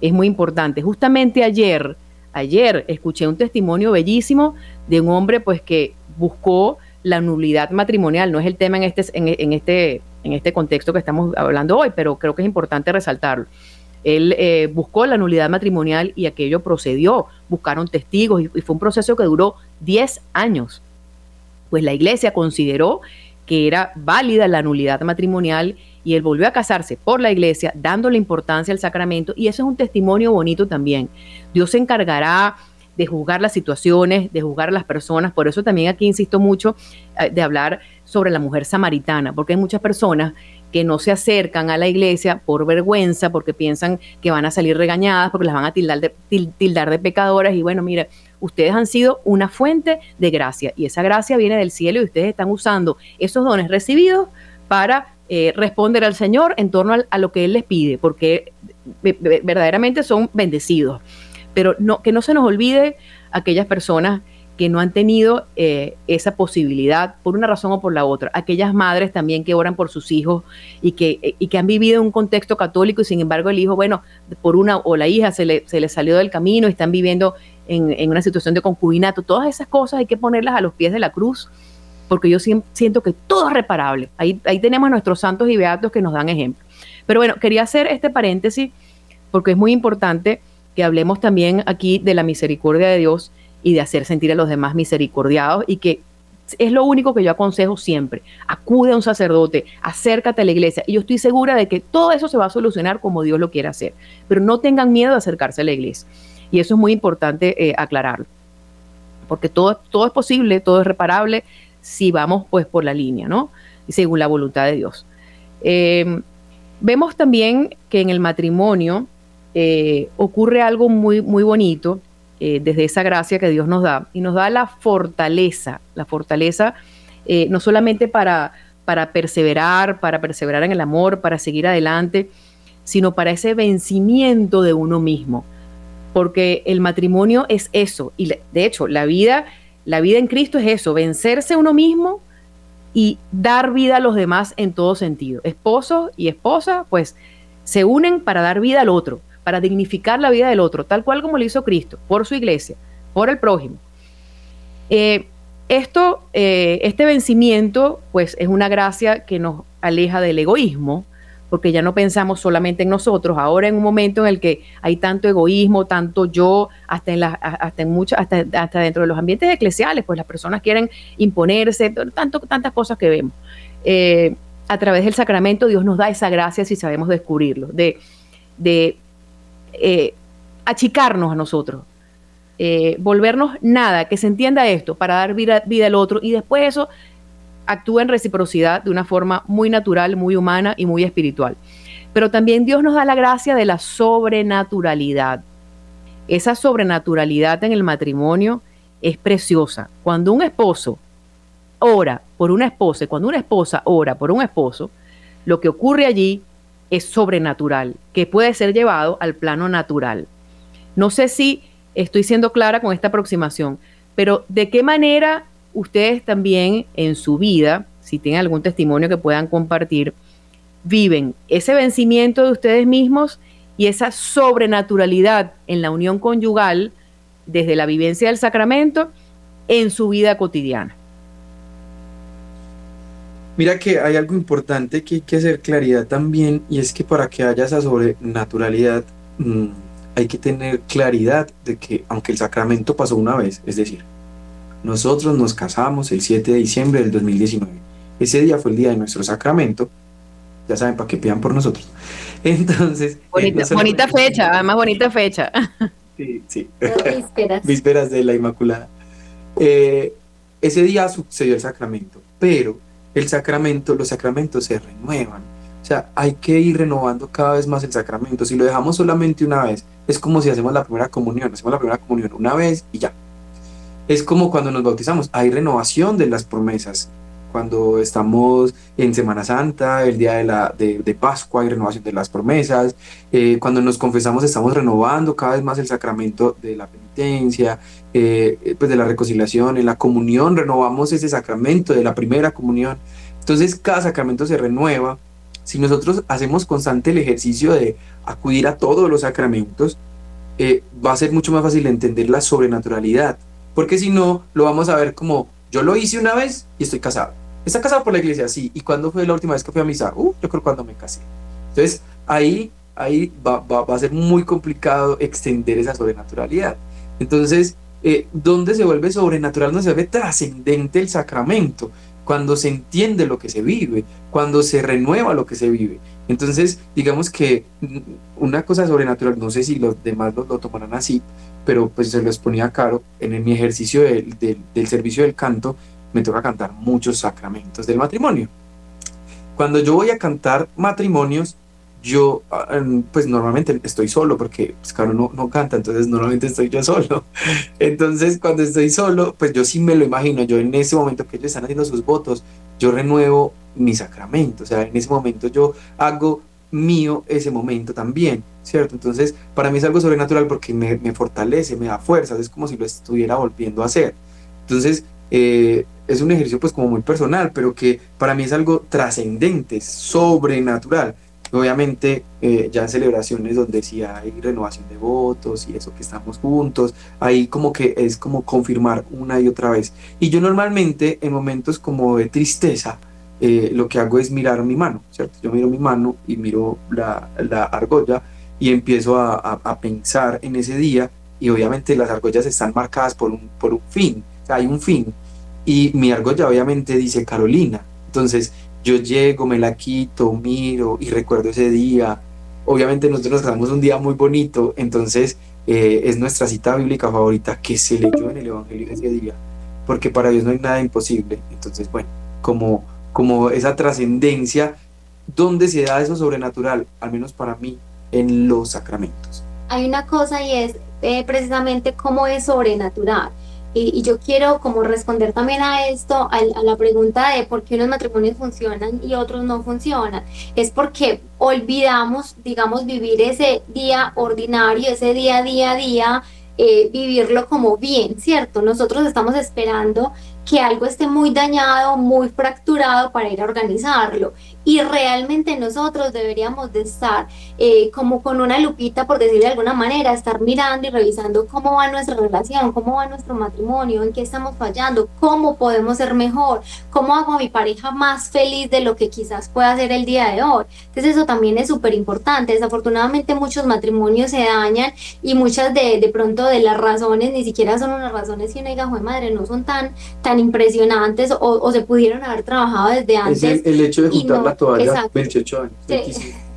Es muy importante. Justamente ayer, ayer escuché un testimonio bellísimo de un hombre pues que buscó la nulidad matrimonial. No es el tema en este, en, este, en este contexto que estamos hablando hoy, pero creo que es importante resaltarlo. Él eh, buscó la nulidad matrimonial y aquello procedió, buscaron testigos y, fue un proceso que duró 10 años. Pues la iglesia consideró que era válida la nulidad matrimonial y él volvió a casarse por la iglesia, dándole importancia al sacramento y eso es un testimonio bonito también. Dios se encargará de juzgar las situaciones, de juzgar a las personas. Por eso también aquí insisto mucho eh, de hablar sobre la mujer samaritana, porque hay muchas personas que no se acercan a la iglesia por vergüenza, porque piensan que van a salir regañadas, porque las van a tildar de, tildar de pecadoras. Y bueno, mire, ustedes han sido una fuente de gracia y esa gracia viene del cielo y ustedes están usando esos dones recibidos para eh, responder al Señor en torno a, lo que Él les pide, porque verdaderamente son bendecidos. Pero no, que no se nos olvide aquellas personas que no han tenido eh, esa posibilidad por una razón o por la otra. Aquellas madres también que oran por sus hijos y que, y que han vivido en un contexto católico y sin embargo el hijo, bueno, por una o la hija se le, se le salió del camino y están viviendo en, en, una situación de concubinato. Todas esas cosas hay que ponerlas a los pies de la cruz porque yo siento que todo es reparable. Ahí, ahí tenemos a nuestros santos y beatos que nos dan ejemplo. Pero bueno, quería hacer este paréntesis porque es muy importante que hablemos también aquí de la misericordia de Dios y de hacer sentir a los demás misericordiados y que es lo único que yo aconsejo siempre. Acude a un sacerdote, acércate a la iglesia y yo estoy segura de que todo eso se va a solucionar como Dios lo quiere hacer. Pero no tengan miedo de acercarse a la iglesia. Y eso es muy importante eh, aclararlo. Porque todo, todo es posible, todo es reparable si vamos pues por la línea, ¿no? Según la voluntad de Dios. Eh, vemos también que en el matrimonio eh, ocurre algo muy, muy bonito eh, desde esa gracia que Dios nos da, y nos da la fortaleza, la fortaleza eh, no solamente para, para perseverar, para perseverar en el amor, para seguir adelante, sino para ese vencimiento de uno mismo. Porque el matrimonio es eso, y de hecho, la vida, la vida en Cristo es eso, vencerse uno mismo y dar vida a los demás en todo sentido. Esposo y esposa, pues, se unen para dar vida al otro para dignificar la vida del otro, tal cual como lo hizo Cristo, por su iglesia, por el prójimo. Eh, esto, eh, este vencimiento, pues es una gracia que nos aleja del egoísmo, porque ya no pensamos solamente en nosotros. Ahora en un momento en el que hay tanto egoísmo, tanto yo, hasta en, la, hasta en mucho, hasta, dentro de los ambientes eclesiales, pues las personas quieren imponerse, tantas cosas que vemos. Eh, a través del sacramento Dios nos da esa gracia si sabemos descubrirlo, de, de eh, achicarnos a nosotros, eh, volvernos nada, que se entienda esto, para dar vida, vida al otro y después eso actúa en reciprocidad de una forma muy natural, muy humana y muy espiritual. Pero también Dios nos da la gracia de la sobrenaturalidad. Esa sobrenaturalidad en el matrimonio es preciosa. Cuando un esposo ora por una esposa, cuando una esposa ora por un esposo, lo que ocurre allí es sobrenatural, que puede ser llevado al plano natural. No sé si estoy siendo clara con esta aproximación, pero ¿de qué manera ustedes también en su vida, si tienen algún testimonio que puedan compartir, viven ese vencimiento de ustedes mismos y esa sobrenaturalidad en la unión conyugal desde la vivencia del sacramento en su vida cotidiana? Mira que hay algo importante que hay que hacer claridad también y es que para que haya esa sobrenaturalidad mm, hay que tener claridad de que aunque el sacramento pasó una vez, es decir, nosotros nos casamos el 7 de diciembre del 2019. Ese día fue el día de nuestro sacramento. Ya saben, para que pidan por nosotros. Entonces... Eh, bonita, fecha, además bonita fecha. Sí, sí. Vísperas. Vísperas de la Inmaculada. Eh, ese día sucedió el sacramento, pero el sacramento, los sacramentos se renuevan. O sea, hay que ir renovando cada vez más el sacramento. Si lo dejamos solamente una vez, es como si hacemos la primera comunión. Hacemos la primera comunión una vez y ya. Es como cuando nos bautizamos. Hay renovación de las promesas. Cuando estamos en Semana Santa, el día de, la, de, Pascua, hay renovación de las promesas. Eh, cuando nos confesamos, estamos renovando cada vez más el sacramento de la penitencia, eh, pues de la reconciliación. En la comunión renovamos ese sacramento de la primera comunión. Entonces, cada sacramento se renueva. Si nosotros hacemos constante el ejercicio de acudir a todos los sacramentos, eh, va a ser mucho más fácil entender la sobrenaturalidad. Porque si no, lo vamos a ver como Yo lo hice una vez y estoy casado. ¿Está casado por la iglesia? Sí. ¿Y cuándo fue la última vez que fui a misa? Uh, yo creo cuando me casé. Entonces, ahí, ahí va, va, a ser muy complicado extender esa sobrenaturalidad. Entonces, eh, ¿dónde se vuelve sobrenatural? No se vuelve trascendente el sacramento cuando se entiende lo que se vive, cuando se renueva lo que se vive. Entonces, digamos que una cosa sobrenatural, no sé si los demás lo, tomarán así, pero pues se los ponía caro. En mi ejercicio del, del servicio del canto, me toca cantar muchos sacramentos del matrimonio. Cuando yo voy a cantar matrimonios, yo ah, pues normalmente estoy solo porque pues claro no, no canta entonces normalmente estoy yo solo. Entonces cuando estoy solo pues yo sí me lo imagino. Yo en ese momento que ellos están haciendo sus votos yo renuevo mi sacramento. O sea en ese momento yo hago mío ese momento también cierto entonces para mí es algo sobrenatural porque me, me fortalece me da fuerzas. Es como si lo estuviera volviendo a hacer. Entonces eh, es un ejercicio pues como muy personal pero que para mí es algo trascendente sobrenatural Obviamente, eh, ya en celebraciones donde sí hay renovación de votos y eso que estamos juntos, ahí como que es como confirmar una y otra vez. Y yo normalmente en momentos como de tristeza, eh, lo que hago es mirar mi mano, ¿cierto? Yo miro mi mano y miro la, la argolla y empiezo a, a, pensar en ese día y obviamente las argollas están marcadas por un, por un fin, hay un fin. Y mi argolla obviamente dice Carolina. Entonces yo llego, me la quito, miro y recuerdo ese día. Obviamente nosotros nos casamos un día muy bonito, entonces eh, es nuestra cita bíblica favorita que se leyó en el Evangelio ese día, porque para Dios no hay nada imposible. Entonces, bueno, como, como esa trascendencia, ¿dónde se da eso sobrenatural? Al menos para mí, en los sacramentos. Hay una cosa y es eh, precisamente cómo es sobrenatural. Y, yo quiero como responder también a esto, a, la pregunta de por qué unos matrimonios funcionan y otros no funcionan. Es porque olvidamos, digamos, vivir ese día ordinario, ese día, día a día, eh, vivirlo como bien, ¿cierto? Nosotros estamos esperando que algo esté muy dañado, muy fracturado para ir a organizarlo. Y realmente nosotros deberíamos de estar eh, como con una lupita, por decirlo de alguna manera, estar mirando y revisando cómo va nuestra relación, cómo va nuestro matrimonio, en qué estamos fallando, cómo podemos ser mejor, cómo hago a mi pareja más feliz de lo que quizás pueda ser el día de hoy. Entonces eso también es súper importante. Desafortunadamente muchos matrimonios se dañan y muchas de, de pronto de las razones ni siquiera son unas razones que uno diga, madre, no son tan, tan impresionantes o, se pudieron haber trabajado desde antes. Es el, hecho de juntar la toalla 28 años.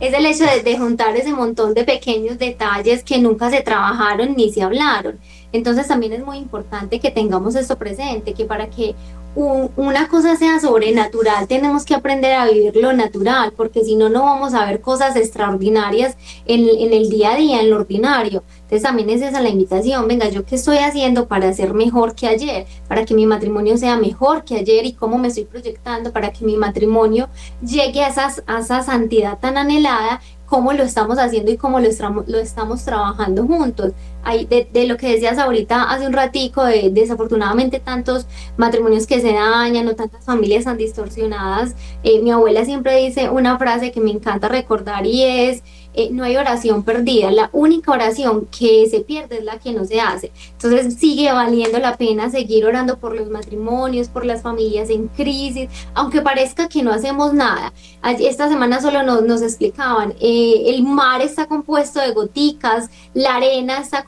Es el hecho de, de juntar ese montón de pequeños detalles que nunca se trabajaron ni se hablaron. Entonces también es muy importante que tengamos esto presente, que para que una cosa sea sobrenatural, tenemos que aprender a vivir lo natural, porque si no, no vamos a ver cosas extraordinarias en, en, el día a día, en lo ordinario. Entonces también es esa la invitación, venga, yo qué estoy haciendo para ser mejor que ayer, para que mi matrimonio sea mejor que ayer y cómo me estoy proyectando para que mi matrimonio llegue a, esas, a esa santidad tan anhelada cómo lo estamos haciendo y cómo lo, lo estamos trabajando juntos. De, lo que decías ahorita hace un ratico, de, desafortunadamente tantos matrimonios que se dañan o tantas familias tan distorsionadas, eh, mi abuela siempre dice una frase que me encanta recordar y es, eh, no hay oración perdida, la única oración que se pierde es la que no se hace. Entonces sigue valiendo la pena seguir orando por los matrimonios, por las familias en crisis, aunque parezca que no hacemos nada. Esta semana solo nos, nos explicaban, eh, el mar está compuesto de goticas, la arena está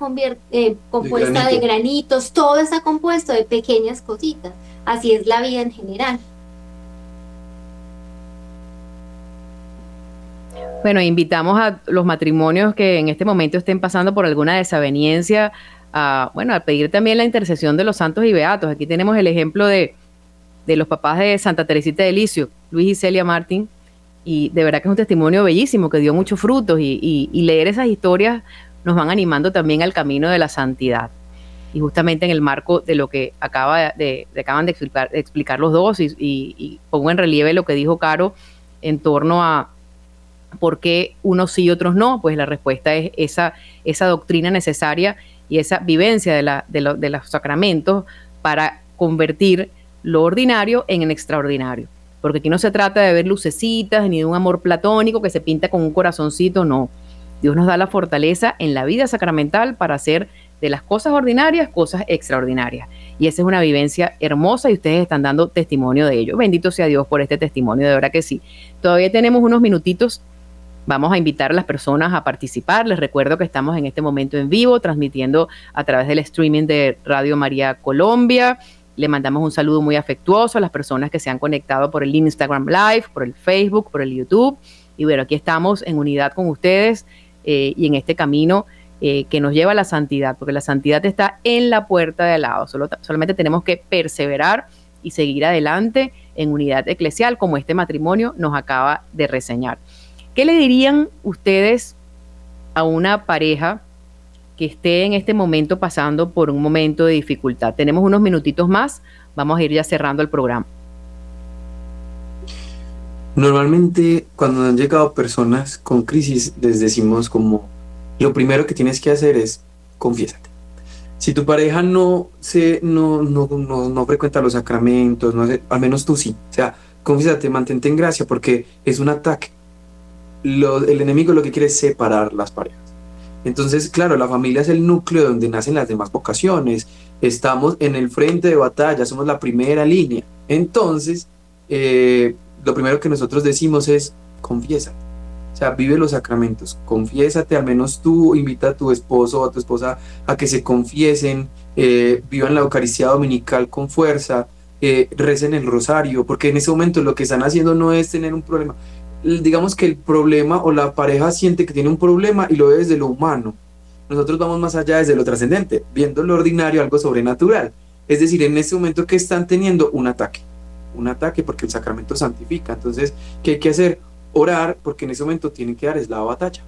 eh, compuesta de granitos, todo está compuesto de pequeñas cositas. Así es la vida en general. Bueno, invitamos a los matrimonios que en este momento estén pasando por alguna desaveniencia a, bueno, a pedir también la intercesión de los santos y beatos. Aquí tenemos el ejemplo de, los papás de Santa Teresita de Licio, Luis y Celia Martín, y de verdad que es un testimonio bellísimo que dio muchos frutos y, leer esas historias nos van animando también al camino de la santidad. Y justamente en el marco de lo que acaba de, acaban de explicar, explicar los dos y, y pongo en relieve lo que dijo Caro en torno a ¿Por qué unos sí y otros no? Pues la respuesta es esa, esa doctrina necesaria y esa vivencia de, la, de, de los sacramentos para convertir lo ordinario en el extraordinario. Porque aquí no se trata de ver lucecitas ni de un amor platónico que se pinta con un corazoncito, no. Dios nos da la fortaleza en la vida sacramental para hacer de las cosas ordinarias, cosas extraordinarias. Y esa es una vivencia hermosa y ustedes están dando testimonio de ello. Bendito sea Dios por este testimonio, de verdad que sí. Todavía tenemos unos minutitos. Vamos a invitar a las personas a participar. Les recuerdo que estamos en este momento en vivo, transmitiendo a través del streaming de Radio María Colombia. Le mandamos un saludo muy afectuoso a las personas que se han conectado por el Instagram Live, por el Facebook, por el YouTube. Y bueno, aquí estamos en unidad con ustedes eh, y en este camino eh, que nos lleva a la santidad, porque la santidad está en la puerta de al lado. Solo, solamente tenemos que perseverar y seguir adelante en unidad eclesial, como este matrimonio nos acaba de reseñar. ¿Qué le dirían ustedes a una pareja que esté en este momento pasando por un momento de dificultad? Tenemos unos minutitos más, vamos a ir ya cerrando el programa. Normalmente cuando han llegado personas con crisis les decimos como lo primero que tienes que hacer es confiésate. Si tu pareja no, se, no, no, no, frecuenta los sacramentos, no al menos tú sí. O sea, confiésate, mantente en gracia porque es un ataque. El enemigo lo que quiere es separar las parejas. Entonces, claro, la familia es el núcleo donde nacen las demás vocaciones. Estamos en el frente de batalla, somos la primera línea. Entonces, eh, lo primero que nosotros decimos es confiésate o sea, vive los sacramentos, confiésate, al menos tú invita a tu esposo o a tu esposa a que se confiesen, eh, vivan la Eucaristía Dominical con fuerza, eh, recen el rosario, porque en ese momento lo que están haciendo no es tener un problema. Digamos que el problema o la pareja siente que tiene un problema y lo ve desde lo humano. Nosotros vamos más allá desde lo trascendente, viendo lo ordinario, algo sobrenatural. Es decir, en ese momento que están teniendo un ataque, un ataque porque el sacramento santifica. Entonces, ¿qué hay que hacer? orar, porque en ese momento tienen que dar es la batalla.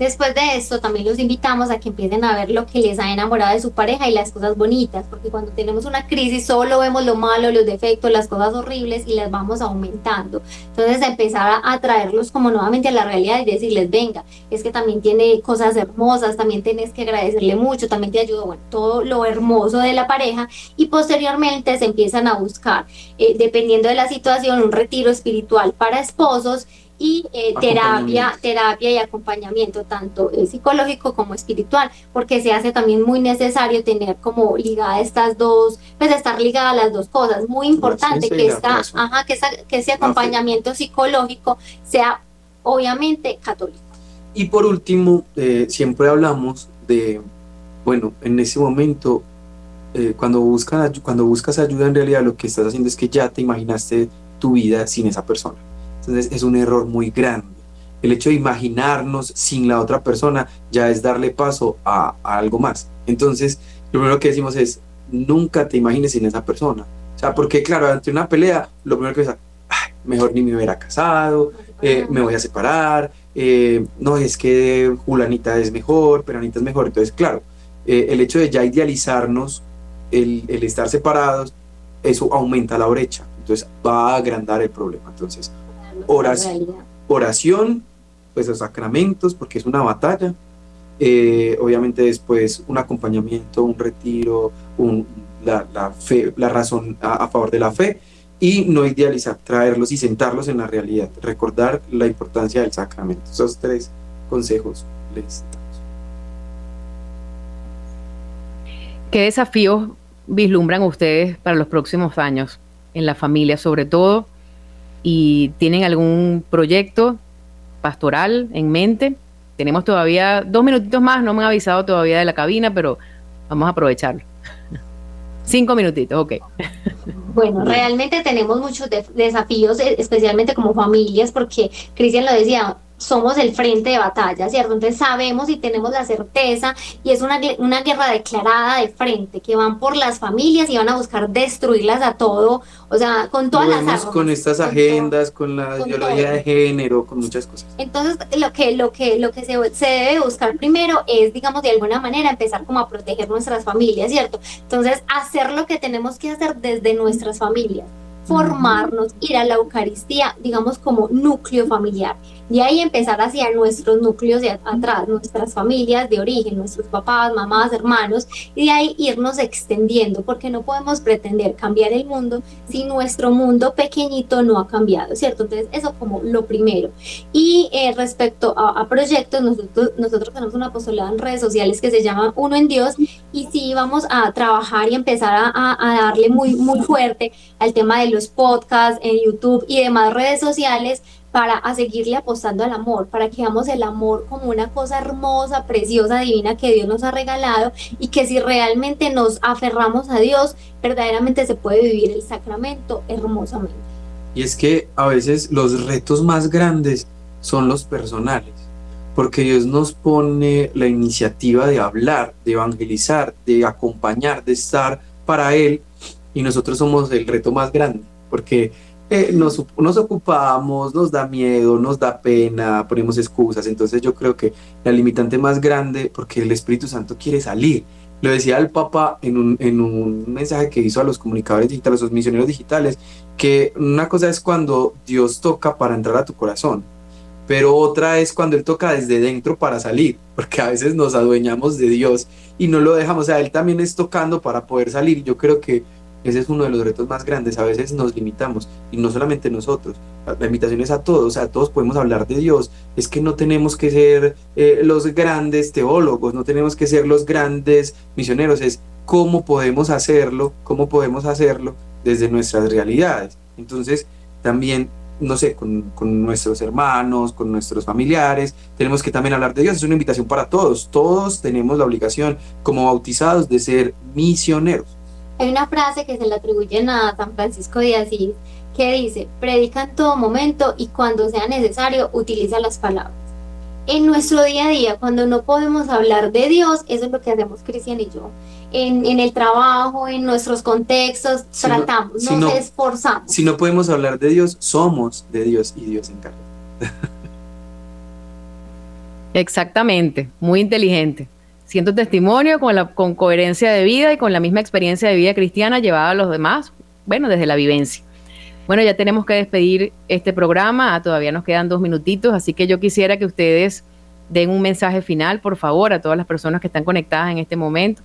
Después de esto, también los invitamos a que empiecen a ver lo que les ha enamorado de su pareja y las cosas bonitas, porque cuando tenemos una crisis solo vemos lo malo, los defectos, las cosas horribles y las vamos aumentando. Entonces, empezar a traerlos como nuevamente a la realidad y decirles, venga, es que también tiene cosas hermosas, también tienes que agradecerle mucho, también te ayuda, bueno, todo lo hermoso de la pareja y posteriormente se empiezan a buscar, eh, dependiendo de la situación, un retiro espiritual para esposos y eh, terapia, terapia y acompañamiento tanto eh, psicológico como espiritual, porque se hace también muy necesario tener como ligada estas dos, pues estar ligada a las dos cosas. Muy importante que, esta, ajá, que, que ese acompañamiento psicológico sea obviamente católico. Y por último, eh, siempre hablamos de, bueno, en ese momento, cuando, buscas, cuando buscas ayuda, en realidad lo que estás haciendo es que ya te imaginaste tu vida sin esa persona es un error muy grande. El hecho de imaginarnos sin la otra persona ya es darle paso a, algo más. Entonces, lo primero que decimos es, nunca te imagines sin esa persona. O sea, porque claro, ante una pelea, lo primero que es, mejor ni me hubiera casado, eh, me voy a separar, eh, no, es que Julanita es mejor, Peranita es mejor. Entonces, claro, eh, el hecho de ya idealizarnos, el, el, estar separados, eso aumenta la brecha. Entonces, va a agrandar el problema. Entonces, oración, oración, pues los sacramentos, porque es una batalla. Eh, obviamente después un acompañamiento, un retiro, un, la, la, fe, la razón a, favor de la fe y no idealizar, traerlos y sentarlos en la realidad, recordar la importancia del sacramento. Esos tres consejos les damos. ¿Qué desafíos vislumbran ustedes para los próximos años en la familia, sobre todo y tienen algún proyecto pastoral en mente. Tenemos todavía dos minutitos más, no me han avisado todavía de la cabina, pero vamos a aprovecharlo. Cinco minutitos, ok. Bueno, realmente tenemos muchos desafíos, e, especialmente como familias, porque Cristian lo decía, somos el frente de batalla, ¿cierto? Entonces sabemos y tenemos la certeza y es una, una guerra declarada de frente, que van por las familias y van a buscar destruirlas a todo, o sea, con todas las armas. Con estas agendas, con la ideología de género, con muchas cosas. Entonces, lo que, lo que, lo que se, se, debe buscar primero es, digamos, de alguna manera empezar como a proteger nuestras familias, ¿cierto? Entonces, hacer lo que tenemos que hacer desde nuestras familias formarnos, ir a la Eucaristía, digamos como núcleo familiar. De ahí empezar hacia nuestros núcleos de atrás, nuestras familias de origen, nuestros papás, mamás, hermanos, y de ahí irnos extendiendo, porque no podemos pretender cambiar el mundo si nuestro mundo pequeñito no ha cambiado, ¿cierto? Entonces, eso como lo primero. Y eh, respecto a, proyectos, nosotros, nosotros tenemos una apostolado en redes sociales que se llama Uno en Dios, y sí vamos a trabajar y empezar a, a darle muy, muy fuerte al tema de los podcasts en YouTube y demás redes sociales para a seguirle apostando al amor, para que veamos el amor como una cosa hermosa, preciosa, divina que Dios nos ha regalado y que si realmente nos aferramos a Dios, verdaderamente se puede vivir el sacramento hermosamente. Y es que a veces los retos más grandes son los personales, porque Dios nos pone la iniciativa de hablar, de evangelizar, de acompañar, de estar para Él, y nosotros somos el reto más grande, porque eh, nos, nos ocupamos, nos da miedo, nos da pena, ponemos excusas. Entonces yo creo que la limitante más grande, porque el Espíritu Santo quiere salir. Lo decía el Papa en un, en un mensaje que hizo a los comunicadores digitales, a los misioneros digitales, que una cosa es cuando Dios toca para entrar a tu corazón, pero otra es cuando Él toca desde dentro para salir, porque a veces nos adueñamos de Dios y no lo dejamos. O sea, Él también es tocando para poder salir. Yo creo que ese es uno de los retos más grandes. A veces nos limitamos y no solamente nosotros. La invitación es a todos, sea, todos podemos hablar de Dios. Es que no tenemos que ser eh, los grandes teólogos, no tenemos que ser los grandes misioneros. Es cómo podemos hacerlo, cómo podemos hacerlo desde nuestras realidades. Entonces, también, no sé, con, con nuestros hermanos, con nuestros familiares, tenemos que también hablar de Dios. Es una invitación para todos. Todos tenemos la obligación, como bautizados, de ser misioneros. Hay una frase que se le atribuye a San Francisco de Asís que dice, predica en todo momento y cuando sea necesario utiliza las palabras. En nuestro día a día, cuando no podemos hablar de Dios, eso es lo que hacemos Cristian y yo. En, en el trabajo, en nuestros contextos, tratamos, nos esforzamos. Si no podemos hablar de Dios, somos de Dios y Dios encarga. Exactamente, muy inteligente siento testimonio con, la, con coherencia de vida y con la misma experiencia de vida cristiana llevada a los demás, bueno, desde la vivencia. Bueno, ya tenemos que despedir este programa, ah, todavía nos quedan dos minutitos, así que yo quisiera que ustedes den un mensaje final, por favor, a todas las personas que están conectadas en este momento.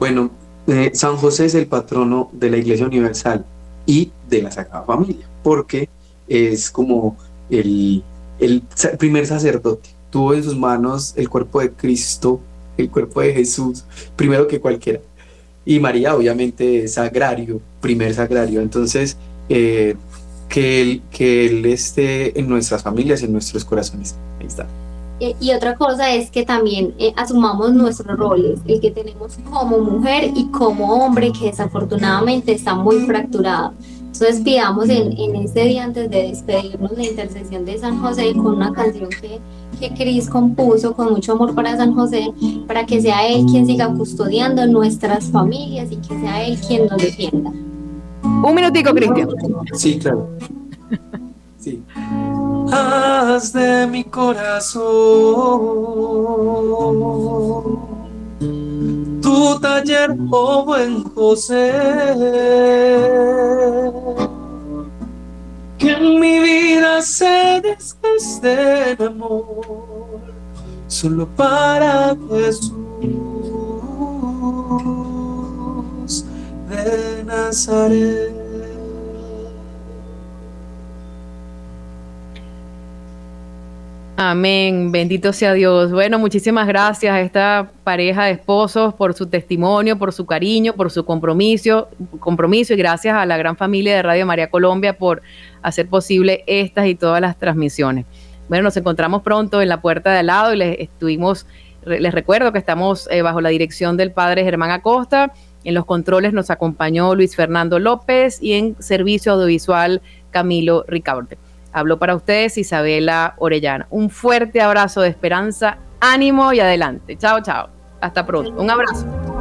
Bueno, eh, San José es el patrono de la Iglesia Universal y de la Sagrada Familia, porque es como el, el primer sacerdote tuvo en sus manos el cuerpo de Cristo, el cuerpo de Jesús, primero que cualquiera. Y María, obviamente, es sagrario, primer sagrario. Entonces, eh, que, él, que Él esté en nuestras familias, en nuestros corazones. Ahí está. Eh, y otra cosa es que también eh, asumamos nuestros roles, el que tenemos como mujer y como hombre, que desafortunadamente está muy fracturado. Entonces pidamos en, en este día antes de despedirnos la intercesión de San José con una canción que, que Cris compuso con mucho amor para San José, para que sea Él quien siga custodiando nuestras familias y que sea Él quien nos defienda. Un minutico, Cristian. Sí, claro. Sí. Haz de mi corazón tu taller, oh buen José que en mi vida se desgaste de amor solo para Jesús de Nazaret. Amén, bendito sea Dios. Bueno, muchísimas gracias a esta pareja de esposos por su testimonio, por su cariño, por su compromiso, compromiso y gracias a la gran familia de Radio María Colombia por hacer posible estas y todas las transmisiones. Bueno, nos encontramos pronto en la puerta de al lado y les estuvimos, les recuerdo que estamos eh, bajo la dirección del padre Germán Acosta. En los controles nos acompañó Luis Fernando López y en servicio audiovisual Camilo Ricaurte. Habló para ustedes Isabela Orellana. Un fuerte abrazo de esperanza, ánimo y adelante. Chao, chao. Hasta pronto. Un abrazo.